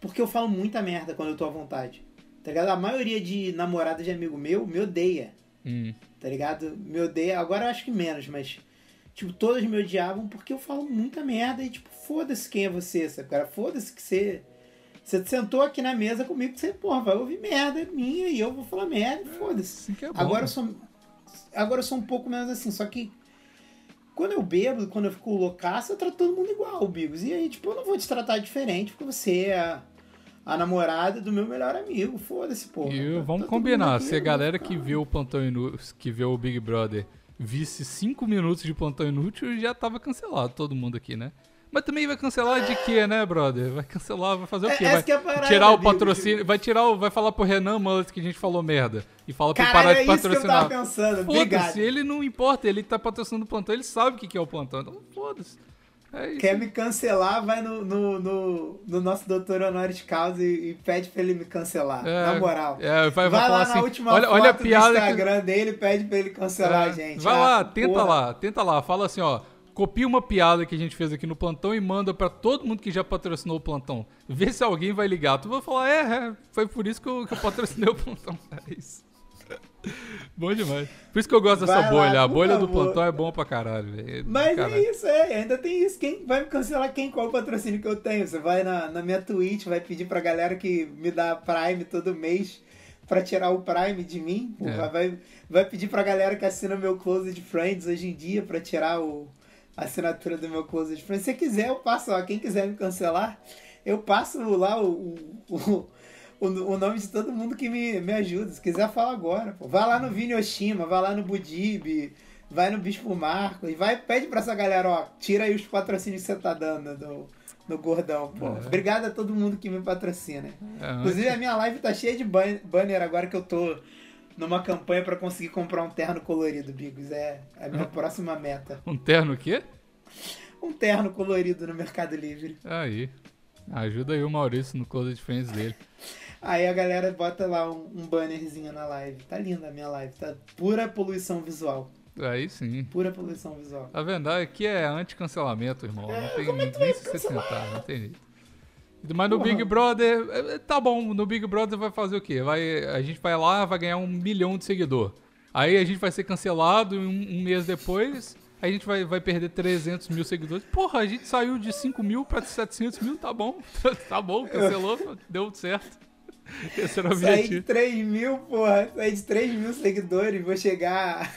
Porque eu falo muita merda quando eu tô à vontade. Tá ligado? A maioria de namoradas de amigo meu me odeia. Hum. Tá ligado? Me odeia. Agora eu acho que menos, mas. Tipo, todas me odiavam porque eu falo muita merda e, tipo, foda-se quem é você, sabe, cara? Foda-se que você. Você sentou aqui na mesa comigo que você, porra, vai ouvir merda minha e eu vou falar merda e foda-se. Assim é bom. Agora eu sou. Agora eu sou um pouco menos assim, só que. Quando eu bebo, quando eu fico loucaço, eu trato todo mundo igual, Bigos. E aí, tipo, eu não vou te tratar diferente porque você é a, a namorada do meu melhor amigo. Foda-se, porra. E Tá vamos combinar, se a galera que vê o Plantão Inútil, que vê o Big Brother, visse 5 minutos de Plantão Inútil, já tava cancelado todo mundo aqui, né? Mas também vai cancelar de quê, né, brother? Vai cancelar, vai fazer o É, quê? Vai que é parada, tirar o patrocínio, vai tirar o, vai falar pro Renan Mullet que a gente falou merda e fala pra ele Caralho, parar é de que eu patrocinar. Foda-se, ele não importa, ele tá patrocinando o plantão, ele sabe o que que é o plantão, então foda-se. É. Quer me cancelar, vai no, no, no, no nosso doutor honoris causa e, e pede pra ele me cancelar. É, na moral. É, vai, vai, lá assim, na última olha, foto olha a do piada que Instagram dele e pede pra ele cancelar É, a gente. Vai Ah, lá, tenta porra. lá, tenta lá. Fala assim, ó. Copia uma piada que a gente fez aqui no plantão e manda pra todo mundo que já patrocinou o plantão. Vê se alguém vai ligar. Tu vai falar, é, é foi por isso que eu, que eu patrocinei o plantão. É isso. Bom demais. Por isso que eu gosto dessa lá, bolha. A bolha do favor. plantão é bom pra caralho, velho. Mas Caralho. é isso, é. Ainda tem isso. Quem vai me cancelar quem? Qual o patrocínio que eu tenho? Você vai na, na minha Twitch, vai pedir pra galera que me dá Prime todo mês pra tirar o Prime de mim. É. vai, vai pedir pra galera que assina meu Closed Friends hoje em dia pra tirar o, assinatura do meu Closed Friends. Se você quiser, eu passo. Ó, quem quiser me cancelar, eu passo lá o, o, o, o, nome de todo mundo que me, me ajuda. Se quiser, fala agora. Pô. Vai lá no Vini Oshima, vai lá no Budib, vai no Bispo Marcos, vai, pede pra essa galera, ó, tira aí os patrocínios que você tá dando do, do Gordão, pô. É. Obrigado a todo mundo que me patrocina. É, Inclusive, a minha live tá cheia de ban- banner agora que eu tô numa campanha pra conseguir comprar um terno colorido, Bigos. É, é a minha próxima meta. Um terno o quê? Um terno colorido no Mercado Livre. Aí. Ajuda aí o Maurício no Closet Friends dele. Aí a galera bota lá um, um bannerzinho na live. Tá linda a minha live, tá pura poluição visual. Aí sim. Pura poluição visual. A verdade é que é anti-cancelamento, irmão. Não tem como é que tu nem se tentar, não tem jeito. Mas no Porra. Big Brother, é, é, tá bom, no Big Brother vai fazer o quê? Vai, a gente vai lá, vai ganhar um milhão de seguidor. Aí a gente vai ser cancelado e um, um mês depois, a gente vai, vai perder 300 mil seguidores. Porra, a gente saiu de 5 mil pra 700 mil, tá bom. tá bom, cancelou, deu certo. Esse era o Saí de objetivo. 3 mil, porra. Saí de 3 mil seguidores, vou chegar.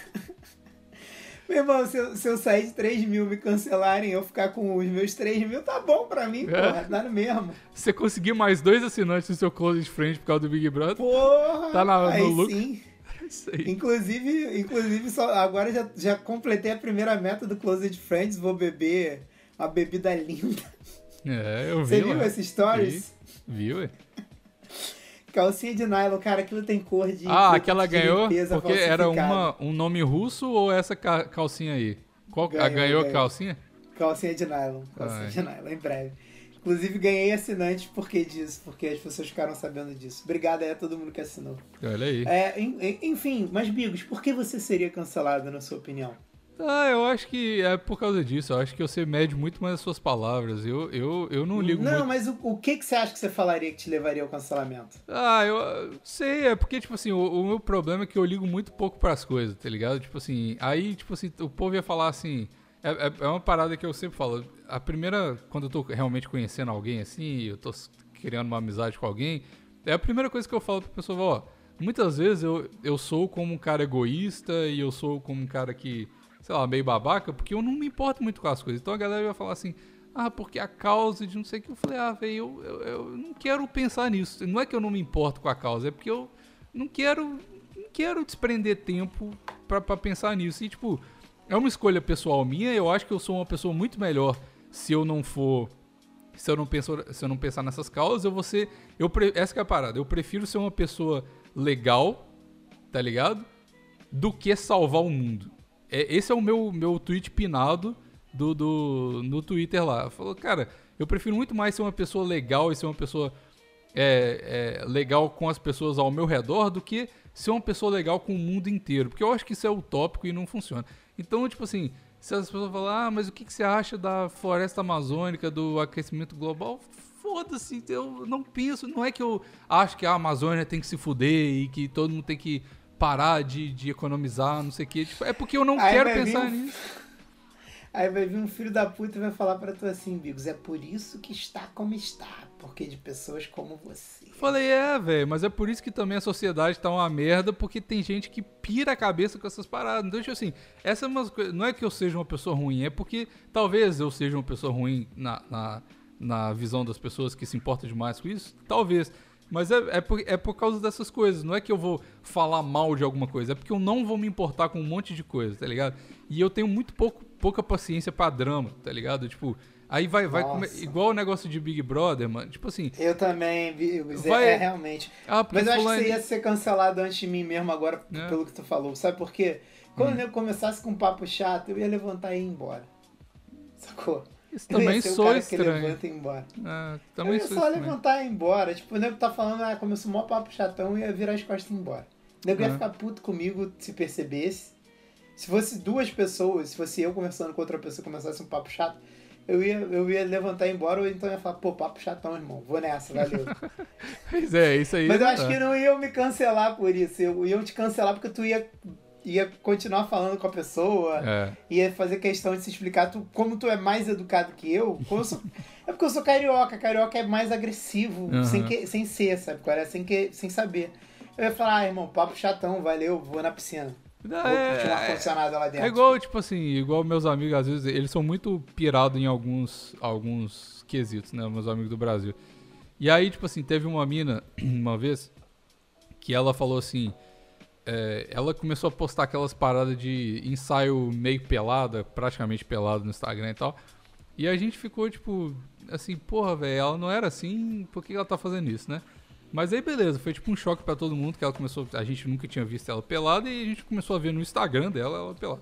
Meu irmão, se eu, se eu sair de 3 mil me cancelarem eu ficar com os meus 3 mil, tá bom pra mim, É. porra. Dá no mesmo. Você conseguir mais dois assinantes no seu Closet Friends por causa do Big Brother, Porra! Tá na- no aí sim. é isso aí. Inclusive, inclusive só, agora já, já completei a primeira meta do Closet Friends. Vou beber uma bebida linda. É, eu vi Você viu esses stories? Viu, ué? Calcinha de nylon, cara, aquilo tem cor de. Ah, aquela ganhou porque era uma, um nome russo ou essa ca- calcinha aí? Qual, a Ganhou, ganhou a ganhou. calcinha? Calcinha de nylon. Calcinha Ai. de nylon, em breve. Inclusive, ganhei assinantes por que disso, porque as pessoas ficaram sabendo disso. Obrigado aí a todo mundo que assinou. Olha aí. É, en- en- enfim, mas Bigos, por que você seria cancelado, na sua opinião? Ah, eu acho que é por causa disso. Eu acho que você mede muito mais as suas palavras. Eu, eu, eu não ligo Não, muito. mas o, o que, que você acha que você falaria que te levaria ao cancelamento? Ah, eu sei, é porque, tipo assim, o, o meu problema é que eu ligo muito pouco pras coisas, tá ligado? Tipo assim, aí, tipo assim, o povo ia falar assim. É, é- é uma parada que eu sempre falo. A primeira, quando eu tô realmente conhecendo alguém assim, eu tô criando uma amizade com alguém, é a primeira coisa que eu falo pra pessoa, ó, muitas vezes eu, eu sou como um cara egoísta e eu sou como um cara que, sei lá, meio babaca, porque eu não me importo muito com as coisas. Então a galera vai falar assim, ah, porque a causa de não sei o que. Eu falei, ah, velho, eu, eu, eu não quero pensar nisso. Não é que eu não me importo com a causa, é porque eu não quero, não quero desprender tempo pra pensar nisso. E, tipo, é uma escolha pessoal minha. Eu acho que eu sou uma pessoa muito melhor se eu não for. Se eu não, penso, se eu não pensar nessas causas, eu vou ser. Eu, essa que é a parada. Eu prefiro ser uma pessoa legal, tá ligado? Do que salvar o mundo. É, esse é o meu, meu tweet pinado do, do, no Twitter lá. Falou, cara, eu prefiro muito mais ser uma pessoa legal e ser uma pessoa é, é, legal com as pessoas ao meu redor do que ser uma pessoa legal com o mundo inteiro. Porque eu acho que isso é utópico e não funciona. Então, tipo assim, se as pessoas falam, ah, mas o que, que você acha da floresta amazônica, do aquecimento global? Foda-se, eu não penso. Não é que eu acho que a Amazônia tem que se fuder e que todo mundo tem que parar de, de economizar, não sei o quê. Tipo, é porque eu não Aí quero pensar um- nisso. Aí vai vir um filho da puta e vai falar pra tu assim, Bigos, é por isso que está como está, porque de pessoas como você. Falei, é, velho, mas é por isso que também a sociedade tá uma merda, porque tem gente que pira a cabeça com essas paradas. Então, tipo assim, essa é uma coisa. Não é que eu seja uma pessoa ruim, é porque talvez eu seja uma pessoa ruim na, na, na visão das pessoas que se importam demais com isso. Talvez. Mas é, é, por, é por causa dessas coisas. Não é que eu vou falar mal de alguma coisa, é porque eu não vou me importar com um monte de coisa, tá ligado? E eu tenho muito pouco, pouca paciência pra drama, tá ligado? Tipo, aí vai, vai Nossa. come- igual o negócio de Big Brother, mano. Tipo assim, Eu também, é- Vai- é, realmente. ah, Mas eu acho que você ia ser cancelado antes de mim mesmo agora, É. pelo que tu falou. Sabe por quê? Quando eu começasse com um papo chato, eu ia levantar e ir embora. Sacou? Isso Eu ia também o sou que estranho. e ir embora. É, Eu também ia sou só estranho. levantar e ir embora. Tipo, o nego tá falando, ah, começou um maior papo chatão, eu ia virar as costas e ir embora. O nego ia É. ficar puto comigo se percebesse. Se fosse duas pessoas, se fosse eu conversando com outra pessoa e começasse um papo chato, eu ia, eu ia levantar e ir embora, ou então ia falar, pô, papo chatão, irmão, vou nessa, valeu. Pois é, isso aí. Mas eu não acho que não iam me cancelar por isso. Eu iam te cancelar porque tu ia, ia continuar falando com a pessoa, É. ia fazer questão de se explicar. Tu, como tu é mais educado que eu, eu sou- é porque eu sou carioca. Carioca é mais agressivo, Aham. sem, que, sem ser, sabe? qual é? Sem, que, sem saber. Eu ia falar, ah, irmão, papo chatão, valeu, vou na piscina. Não, Vou é- um é- ar-condicionado lá dentro. É igual, tipo assim, igual meus amigos, às vezes, eles são muito pirados em alguns, alguns quesitos, né? Meus amigos do Brasil. E aí, tipo assim, teve uma mina, uma vez, que ela falou assim. É, ela começou a postar aquelas paradas de ensaio meio pelada, praticamente pelado no Instagram e tal. E a gente ficou, tipo, assim, porra, velho, ela não era assim, por que ela tá fazendo isso, né? Mas aí beleza, foi tipo um choque pra todo mundo que ela começou. A gente nunca tinha visto ela pelada e a gente começou a ver no Instagram dela ela pelada.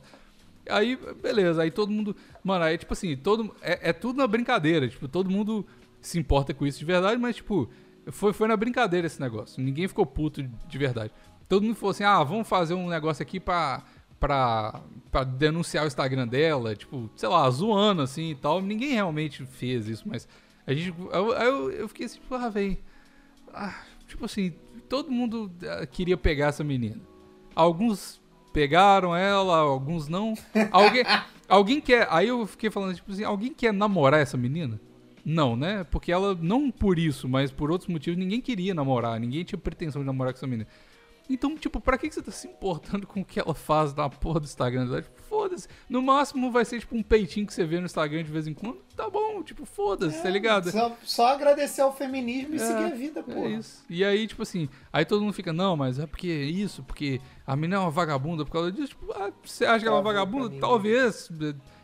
Aí, beleza, aí todo mundo. Mano, aí tipo assim, todo. É, é tudo na brincadeira. Tipo, todo mundo se importa com isso de verdade, mas, tipo, foi, foi na brincadeira esse negócio. Ninguém ficou puto de verdade. Todo mundo falou assim: ah, vamos fazer um negócio aqui pra. Pra, pra denunciar o Instagram dela, tipo, sei lá, zoando assim e tal. Ninguém realmente fez isso, mas a gente. Eu, eu, eu fiquei assim, tipo, ah, velho. Ah, tipo assim, todo mundo ah, queria pegar essa menina. Alguns pegaram ela, alguns não. Alguém, alguém quer. Aí eu fiquei falando, tipo assim, alguém quer namorar essa menina? Não, né? Porque ela, não por isso, mas por outros motivos, ninguém queria namorar, ninguém tinha pretensão de namorar com essa menina. Então, tipo, pra que você tá se importando com o que ela faz na porra do Instagram dela? Tipo, foda-se. No máximo vai ser, tipo, um peitinho que você vê no Instagram de vez em quando. Tá bom, tipo, foda-se, tá ligado? Só, só agradecer ao feminismo e seguir a vida, pô. É isso. E aí, tipo assim, aí todo mundo fica, não, mas é porque isso, porque a menina é uma vagabunda por causa disso. Tipo, ah, você acha que ela é uma vagabunda? Talvez.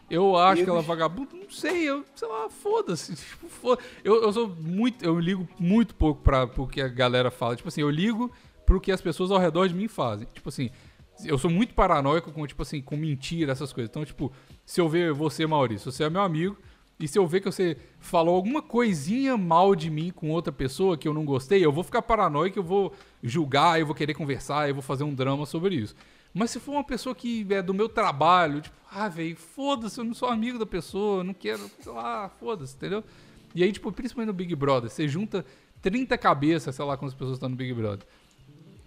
Eu acho Eu- que ela é vagabunda, não sei, eu, sei lá, foda-se. Tipo, foda eu, eu sou muito, eu ligo muito pouco pra pro que a galera fala. Tipo assim, eu ligo pro que as pessoas ao redor de mim fazem. Tipo assim, eu sou muito paranoico com, tipo assim, com mentira, essas coisas. Então, tipo, se eu ver você, Maurício, você é meu amigo, e se eu ver que você falou alguma coisinha mal de mim com outra pessoa que eu não gostei, eu vou ficar paranoico, eu vou julgar, eu vou querer conversar, eu vou fazer um drama sobre isso. Mas se for uma pessoa que é do meu trabalho, tipo, ah, velho, foda-se, eu não sou amigo da pessoa, não quero, sei lá, foda-se, entendeu? E aí, tipo, principalmente no Big Brother, você junta 30 cabeças, sei lá, quantas pessoas estão no Big Brother.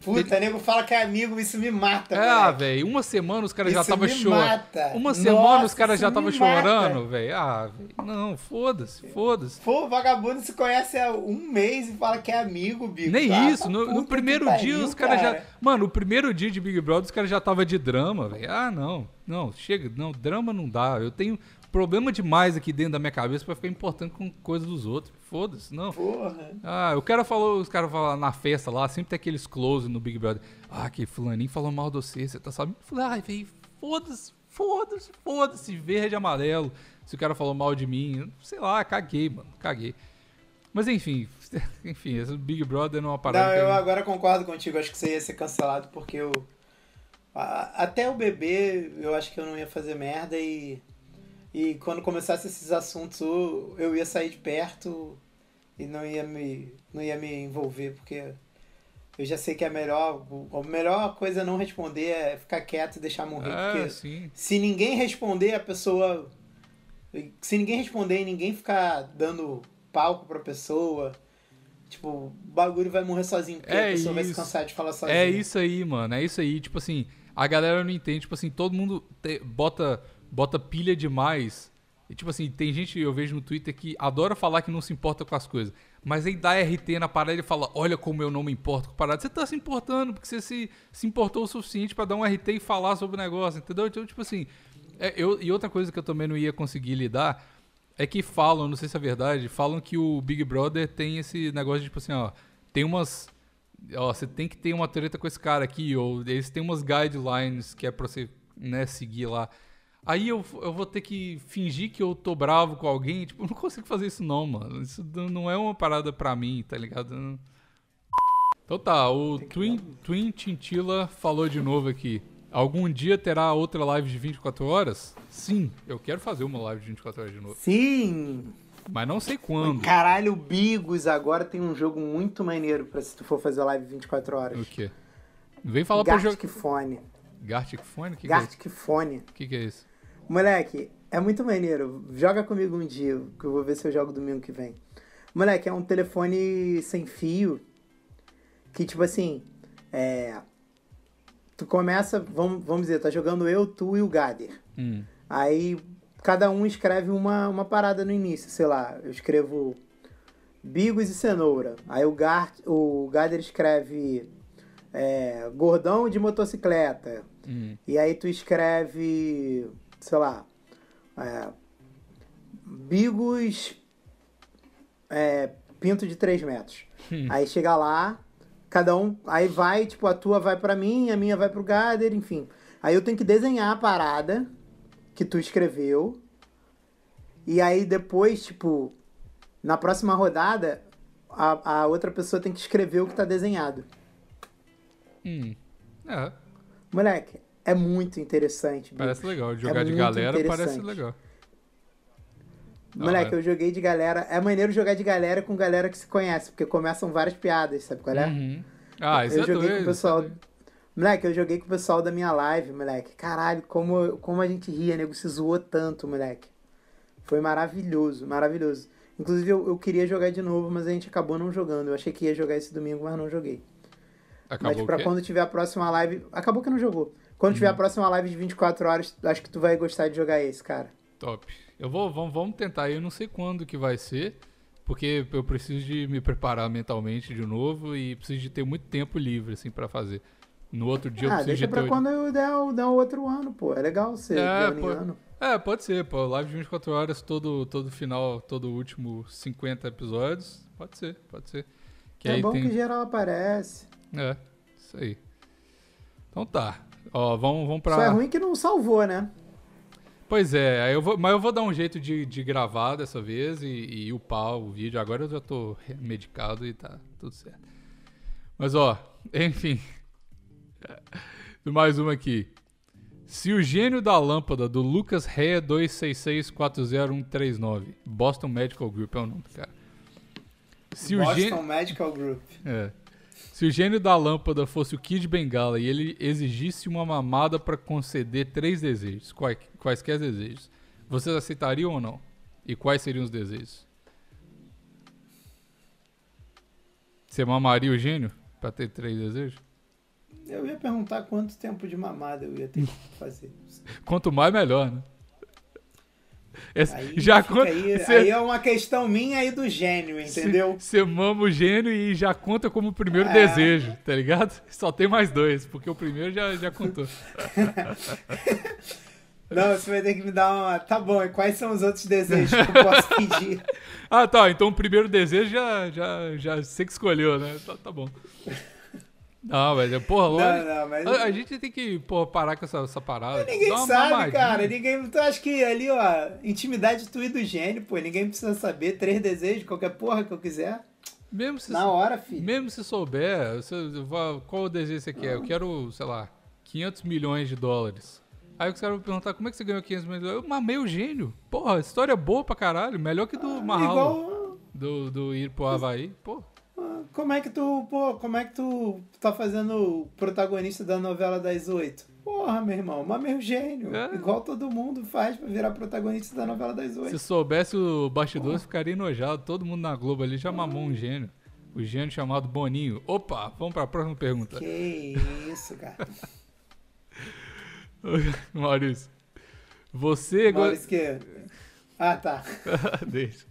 Puta, nego fala que é amigo, isso me mata, Ah, moleque. velho, uma semana os caras já estavam chorando. Uma semana Nossa, os caras já estavam chorando, velho. Ah, velho, não, foda-se, foda-se. Pô, vagabundo se conhece há um mês e fala que é amigo, bicho. Nem Ah, isso, no, no primeiro pariu, dia os caras já. cara. Mano, o primeiro dia de Big Brother os caras já tava de drama, velho. Ah, não, não, chega, não, drama não dá. Eu tenho problema demais aqui dentro da minha cabeça pra ficar importando com coisa dos outros. Foda-se, não. Porra. Ah, o cara falou, os caras falam na festa lá, sempre tem aqueles close no Big Brother. Ah, que fulaninho falou mal de você, você tá sabendo? Eu falei, ai, velho, foda-se, foda-se, foda-se, verde e amarelo. Se o cara falou mal de mim, sei lá, caguei, mano, caguei. Mas enfim, enfim, esse Big Brother não é uma parada Não, eu agora concordo contigo. Acho que você ia ser cancelado porque eu. Até o bebê, eu acho que eu não ia fazer merda e. E quando começasse esses assuntos, eu ia sair de perto e não ia me, não ia me envolver, porque eu já sei que é melhor. A melhor coisa é não responder é ficar quieto e deixar morrer. É, porque sim. se ninguém responder, a pessoa. Se ninguém responder e ninguém ficar dando palco pra pessoa, tipo, o bagulho vai morrer sozinho, porque É a pessoa vai se isso. cansar de falar sozinha. É isso aí, mano. É isso aí. Tipo assim, a galera não entende. Tipo assim, todo mundo te- bota, bota pilha demais. E tipo assim, tem gente, eu vejo no Twitter, que adora falar que não se importa com as coisas. Mas aí dá RT na parada e fala, olha como eu não me importo com a parada. Você tá se importando, porque você se, se importou o suficiente pra dar um RT e falar sobre o negócio, entendeu? Então, tipo assim. é, eu, e outra coisa que eu também não ia conseguir lidar é que falam, não sei se é verdade, falam que o Big Brother tem esse negócio de, tipo assim, ó, tem umas. Ó, você tem que ter uma treta com esse cara aqui, ou eles têm umas guidelines que é pra você, né, seguir lá. Aí eu, eu vou ter que fingir que eu tô bravo com alguém, tipo, eu não consigo fazer isso não, mano. Isso não- é uma parada pra mim, tá ligado? Então tá, o Twin, Twin Tintila falou de novo aqui. Algum dia terá outra live de 24 horas? Sim, eu quero fazer uma live de 24 horas de novo. Sim! Mas não sei quando. Caralho, o Bigos agora tem um jogo muito maneiro pra se tu for fazer live 24 horas. O quê? Vem falar pra jogar. Gartic Fone. Gartic Phone? O que, que, é isso? Gartic Fone. O que, que é isso? Moleque, é muito maneiro. Joga comigo um dia, que eu vou ver se eu jogo domingo que vem. Moleque, é um telefone sem fio. Que tipo assim. É. Tu começa, vamos, vamos dizer, tá jogando eu, tu e o Gader. Hum. Aí cada um escreve uma, uma parada no início, sei lá, eu escrevo bigos e cenoura. Aí o, Gar, o Gader escreve é, gordão de motocicleta. Hum. E aí tu escreve, sei lá, é, bigos é, pinto de 3 metros. Hum. Aí chega lá, cada um. Aí vai, tipo, a tua vai pra mim, a minha vai pro Gader, enfim. Aí eu tenho que desenhar a parada que tu escreveu. E aí depois, tipo, na próxima rodada, a, a outra pessoa tem que escrever o que tá desenhado. Hum. É, Moleque, é muito interessante. bicho. parece legal. Jogar de muito galera parece legal. Moleque, Ah, é. eu joguei de galera. É maneiro jogar de galera com galera que se conhece, porque começam várias piadas, sabe qual é? Uhum. Ah, isso eu é joguei doido. com o pessoal. isso é. Moleque, eu joguei com o pessoal da minha live, moleque. Caralho, como, como a gente ria, nego se zoou tanto, moleque. Foi maravilhoso, maravilhoso. Inclusive, eu, eu queria jogar de novo, mas a gente acabou não jogando. Eu achei que ia jogar esse domingo, mas não joguei. Acabou mas pra quando tiver a próxima live. Acabou que não jogou. Quando tiver a Uhum. próxima live de 24 horas, acho que tu vai gostar de jogar esse, cara. Top. Eu vou, vamos, vamos tentar. Eu não sei quando que vai ser, porque eu preciso de me preparar mentalmente de novo e preciso de ter muito tempo livre assim para fazer. No outro dia eu ah, preciso deixa de pra ter. quando eu der, o- der outro ano, pô. É legal ser É, de ano pô. É, pode ser, pô. Live de 24 horas, todo, todo final, todo último 50 episódios. Pode ser, pode ser. Que é bom tem. que geral aparece. É, isso aí. Então tá. Ó, vamos, vamos pra. Só é ruim que não salvou, né? Pois é, aí eu vou, mas eu vou dar um jeito de, de gravar dessa vez e, e upar o vídeo. Agora eu já tô medicado e tá tudo certo. Mas ó, enfim. Mais uma aqui. Se o gênio da lâmpada do Lucas Rea 2664039, Boston Medical Group é o nome, cara. Se o Boston gênio, Medical Group. é. Se o gênio da lâmpada fosse o Kid Bengala e ele exigisse uma mamada pra conceder três desejos, quais, quaisquer desejos, vocês aceitariam ou não? E quais seriam os desejos? Você mamaria o gênio pra ter três desejos? Eu ia perguntar quanto tempo de mamada eu ia ter que fazer. Quanto mais, melhor, né? Esse- Aí, já conta. aí, Você aí é uma questão minha aí do gênio, entendeu? você mama o gênio e já conta como o primeiro É. desejo, tá ligado? Só tem mais dois, porque o primeiro já, já contou. Não, você vai ter que me dar uma. Tá bom, e quais são os outros desejos que eu posso pedir? Ah, tá. Então o primeiro desejo já, já, já você que escolheu, né? Tá, tá bom. Não, mas é, porra, Não, lógico. não, mas. A, a gente tem que, porra, parar com essa, essa parada. Ninguém Dá uma sabe, cara. Ninguém. Tu acha que ali, ó, intimidade tu e do gênio, pô. Ninguém precisa saber. Três desejos, qualquer porra que eu quiser. Mesmo se, Na hora, filho. mesmo se souber, você, qual o desejo você quer? Eu quero, sei lá, 500 milhões de dólares. Aí os caras vão perguntar, como é que você ganhou 500 milhões de dólares? Eu mamei o gênio. Porra, história boa pra caralho. Melhor que do Mahalo, Igual. do, do ir pro Havaí. Pô, ah, Como é que tu, pô, como é que tu tá fazendo o protagonista da novela das oito? Porra, meu irmão, mamei o gênio. É. Igual todo mundo faz pra virar protagonista da novela das Se oito. soubesse o bastidor, ficaria enojado. Todo mundo na Globo ali já mamou um gênio. O gênio chamado Boninho. Opa, vamos pra próxima pergunta. Que isso, cara. Maurício. Você. go- Maurício que... Ah, tá. Deixa.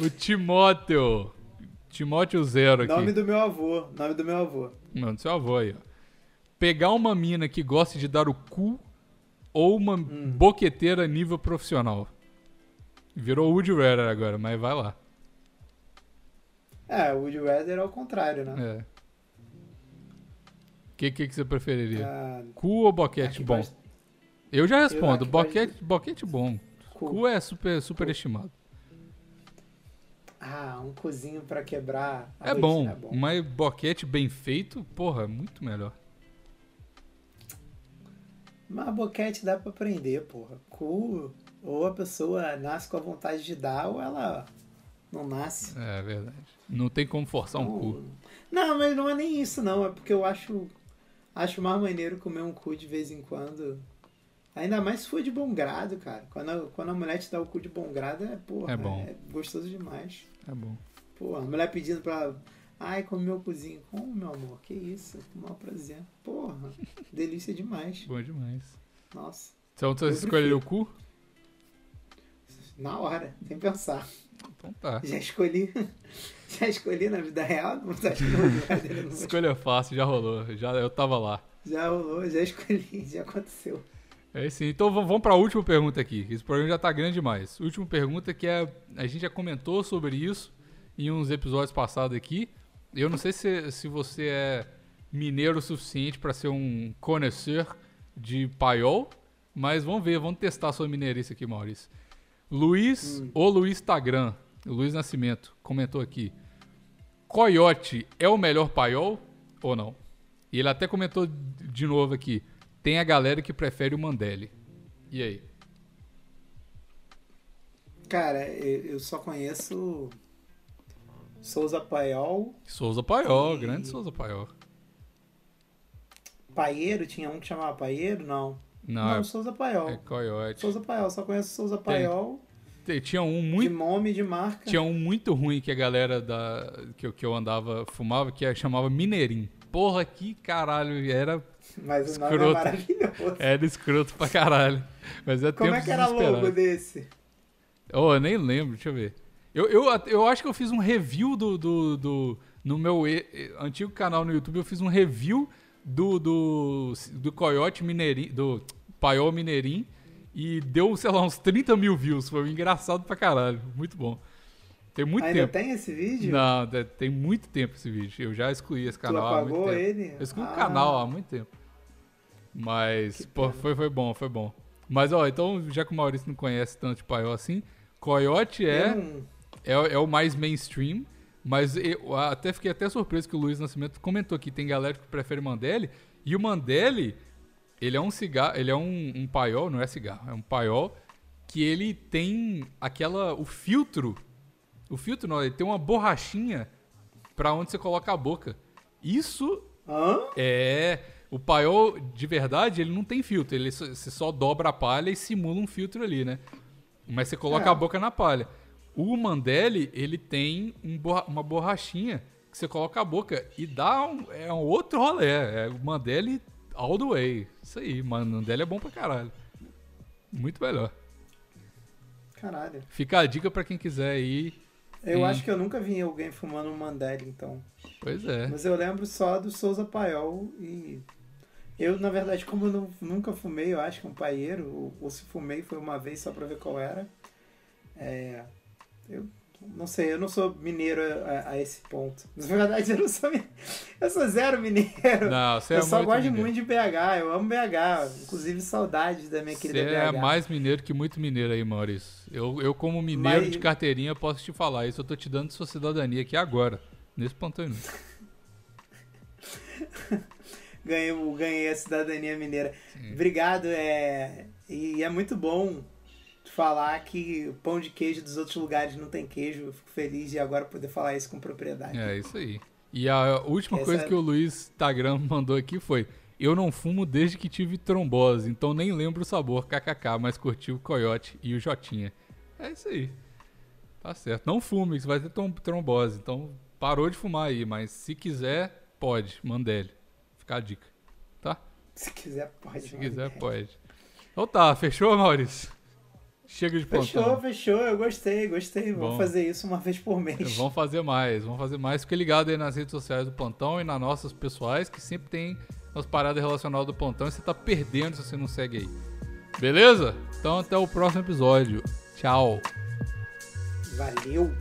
O Timóteo. Timóteo Zero aqui. Nome do meu avô. Nome do meu avô. Mano, seu avô aí, ó. Pegar uma mina que gosta de dar o cu ou uma Hum. boqueteira nível profissional. Virou Woody Rider agora, mas vai lá. É, o Woody Weather é o contrário, né? É. O que, que, que você preferiria? Ah, Cu ou boquete bom? Eu já respondo, aqui boquete, boquete bom. cu. Cu é super, super estimado. Ah, um cozinho pra quebrar. É bom, É bom. mas boquete bem feito, porra, muito melhor. Mas boquete dá pra aprender, porra. Cu, ou a pessoa nasce com a vontade de dar, ou ela não nasce. É verdade. Não tem como forçar um cu. Não, mas não é nem isso, não. É porque eu acho, acho mais maneiro comer um cu de vez em quando. Ainda mais se for de bom grado, cara. Quando a, quando a mulher te dá o cu de bom grado, é, porra, É bom. é gostoso demais. É bom. Pô, a mulher pedindo pra. Ai, come meu cozinho. Como, meu amor? Que isso? O maior prazer. Porra, delícia demais. Bom demais. Nossa. Então você Eu escolheu o cu? Na hora, sem pensar. Então tá. Já escolhi. Já escolhi na vida real, não tá acho que não, vou- Escolha fácil, já rolou. Já, eu tava lá. Já rolou, já escolhi, já aconteceu. É sim. Então vamos pra última pergunta aqui. Esse programa já tá grande demais. Última pergunta que é. A gente já comentou sobre isso em uns episódios passados aqui. Eu não sei se, se você é mineiro o suficiente para ser um conhecedor de paiol, mas vamos ver, vamos testar a sua mineirice aqui, Maurício. Luiz, Hum. o Luiz Instagram, Luiz Nascimento, comentou aqui. Coyote é o melhor paiol ou não? E ele até comentou de novo aqui. Tem a galera que prefere o Mandeli. E aí? Cara, eu só conheço Souza Paiol, Souza Paiol, E- grande Souza Paiol. Paieiro, tinha um que chamava Paieiro? Não. Não, Não, é, Souza Paiol. é Coyote. Souza Paiol, só conheço Souza Paiol Te- Tinha um de muito, nome de marca. tinha um muito ruim que a galera da que, eu- que eu andava fumava, que é- chamava Mineirinho. Porra, que caralho, era, Mas o nome Escroto. é maravilhoso. era escroto pra caralho. Mas é Como é que era logo desse? Oh, eu nem lembro, deixa eu ver. Eu, eu, eu acho que eu fiz um review do. do, do- no meu e- antigo canal no YouTube, eu fiz um review do. do, do Coyote Mineirinho. Do Paiol Mineirinho. E deu, sei lá, uns 30 mil views. Foi engraçado pra caralho. Muito bom. Tem muito Ainda tempo. tem esse vídeo? Não, tem muito tempo esse vídeo. Eu já excluí esse tu canal há muito apagou tempo. ele? Eu excluí Ah, o canal há muito tempo. Mas, pô, foi, foi bom, foi bom. Mas, ó, então, já que o Maurício não conhece tanto de paiol assim, Coyote é, é, é o mais mainstream, mas eu até fiquei até surpreso que o Luiz Nascimento comentou que tem galera que prefere Mandeli, e o Mandeli, ele é um cigarro, ele é um, um paiol, não é cigarro, é um paiol que ele tem aquela, o filtro, o filtro não, ele tem uma borrachinha pra onde você coloca a boca. Isso Hã? é. O paiol, de verdade, ele não tem filtro. Ele só, você só dobra a palha e simula um filtro ali, né? Mas você coloca É. a boca na palha. O Mandeli, ele tem um borra- uma borrachinha que você coloca a boca e dá um, é um outro rolê. É o Mandeli all the way. Isso aí, mano. Mandeli é bom pra caralho. Muito melhor. Caralho. Fica a dica pra quem quiser ir. Eu Sim. acho que eu nunca vi alguém fumando um Mandela, então. Pois é. Mas eu lembro só do Souza Paiol e. Eu, na verdade, como eu não- nunca fumei, eu acho que um paieiro, ou, ou se fumei foi uma vez só pra ver qual era. É, eu não sei, eu não sou mineiro a, a esse ponto. Na verdade, eu não sou mineiro. Eu sou zero mineiro. Não, você eu é só muito gosto mineiro. muito de BH, eu amo BH. Inclusive, saudades da minha Você querida é BH. mais mineiro que muito mineiro aí, Maurício. Eu, eu como mineiro Mas- de carteirinha, posso te falar isso. Eu tô te dando sua cidadania aqui agora, nesse inútil. ganhei, ganhei a cidadania mineira. Obrigado, é, e é muito bom falar que o pão de queijo dos outros lugares não tem queijo. Eu fico feliz de agora poder falar isso com propriedade. É, isso aí. E a última Essa coisa que o Luiz Instagram mandou aqui foi: Eu não fumo desde que tive trombose, então nem lembro o sabor, kkk, mas curti o coiote e o Jotinha. É isso aí. Tá certo. Não fume, você vai ter trom- trombose. Então parou de fumar aí, mas se quiser, pode. Mandele. Fica a dica. Tá? Se quiser, pode. Se quiser, pode. Então tá, fechou, Maurício? Chega de plantão. Fechou, fechou. Eu gostei, gostei. Bom. Vamos fazer isso uma vez por mês. Vamos fazer mais, vamos fazer mais. Fique ligado aí nas redes sociais do Plantão e nas nossas pessoais, que sempre tem umas paradas relacionadas do Plantão e você tá perdendo se você não segue aí. Beleza? Então até o próximo episódio. Tchau. Valeu.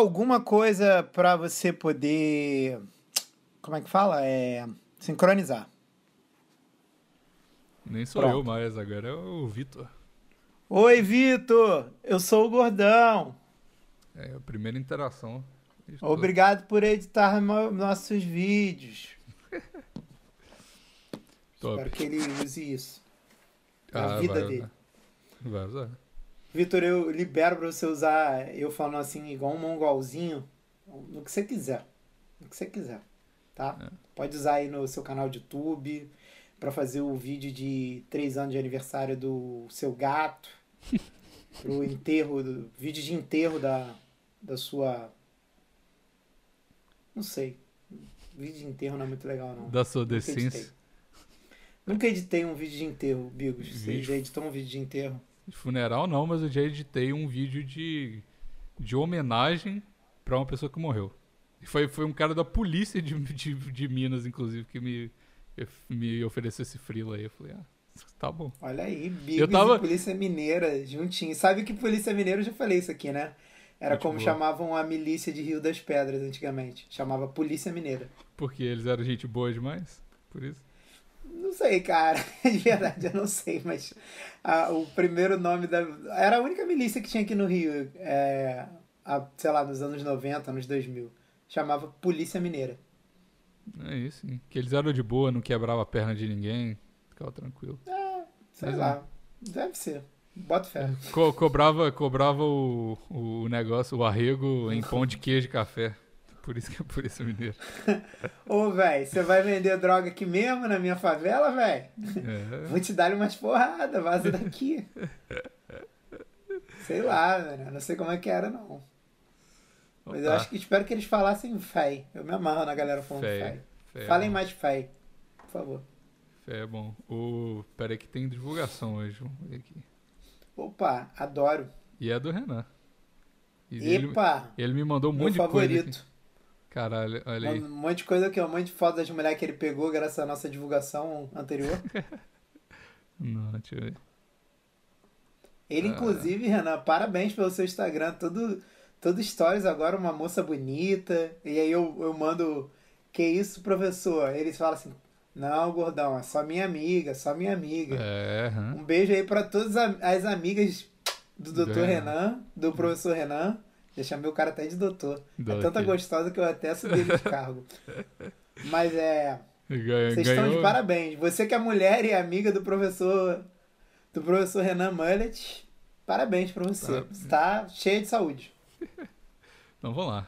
Alguma coisa pra você poder. Como é que fala? É. Sincronizar. Nem sou Pronto. eu mais, agora é o Vitor. Oi, Vitor! Eu sou o Gordão. É a primeira interação. Obrigado por editar nossos vídeos. Top. Espero que ele use isso. Ah, a vida vai dele. Vai usar. Vitor, eu libero pra você usar eu falando assim, igual um mongolzinho, no que você quiser. o que você quiser, tá? É. Pode usar aí no seu canal de YouTube para fazer o vídeo de 3 anos de aniversário do seu gato, pro enterro, do, vídeo de enterro da, da sua... Não sei. Vídeo de enterro não é muito legal, não. Da sua decência. Nunca editei um vídeo de enterro, Bigos. Você Vídeo. já editou um vídeo de enterro? De funeral não, mas eu já editei um vídeo de, de homenagem pra uma pessoa que morreu. E foi, foi um cara da polícia de, de, de Minas, inclusive, que me, me ofereceu esse frila aí. Eu falei, ah, tá bom. Olha aí, Bigos Eu tava- Polícia Mineira juntinho. Sabe que Polícia Mineira, eu já falei isso aqui, né? Era Muito como boa. chamavam a milícia de Rio das Pedras antigamente. Chamava Polícia Mineira. Porque eles eram gente boa demais. Por isso. Não sei, cara. De verdade, eu não sei, mas ah, o primeiro nome da. Era a única milícia que tinha aqui no Rio, é, há, sei lá, nos anos 90, anos 2000. Chamava Polícia Mineira. É isso, hein? Que eles eram de boa, não quebrava a perna de ninguém. Ficava tranquilo. Sei Mas é. lá. Deve ser. Bota fé. Co- cobrava cobrava o, o negócio, o arrego em pão de queijo e café. Por isso que é por isso mineiro. Ô, velho, você vai vender droga aqui mesmo na minha favela, velho? É. Vou te dar umas porradas, vaza daqui. Sei lá, velho. Não sei como é que era, não. Mas eu acho que espero que eles falassem fé. Eu me amarro na galera falando Fé, é Falem bom. mais fé, por favor. Fé é bom. O... Pera aí que tem divulgação hoje. Vamos ver aqui. Opa, adoro. E é do Renan. E ele, Epa, ele me mandou um monte de coisa. aqui. Caralho, olha aí. Um monte de coisa aqui, um monte de foto das mulheres que ele pegou graças à nossa divulgação anterior. Não, deixa eu ver. Ele, Ah. inclusive, Renan, parabéns pelo seu Instagram. Todo, todo stories agora, uma moça bonita. E aí eu, eu mando, que isso, professor? Eles falam assim, não, gordão, é só minha amiga, só minha amiga. É, hã? Um beijo aí pra todas as amigas do Renan. Renan, do professor Renan. Já chamei o cara até de doutor. É Doutor. tanta gostosa que eu até subi ele de cargo. Mas é... Ganhou, Vocês estão de parabéns. Você que é mulher e amiga do professor do professor Renan Mullet, parabéns pra você. Parabéns. Você tá cheia de saúde. Então vamos lá.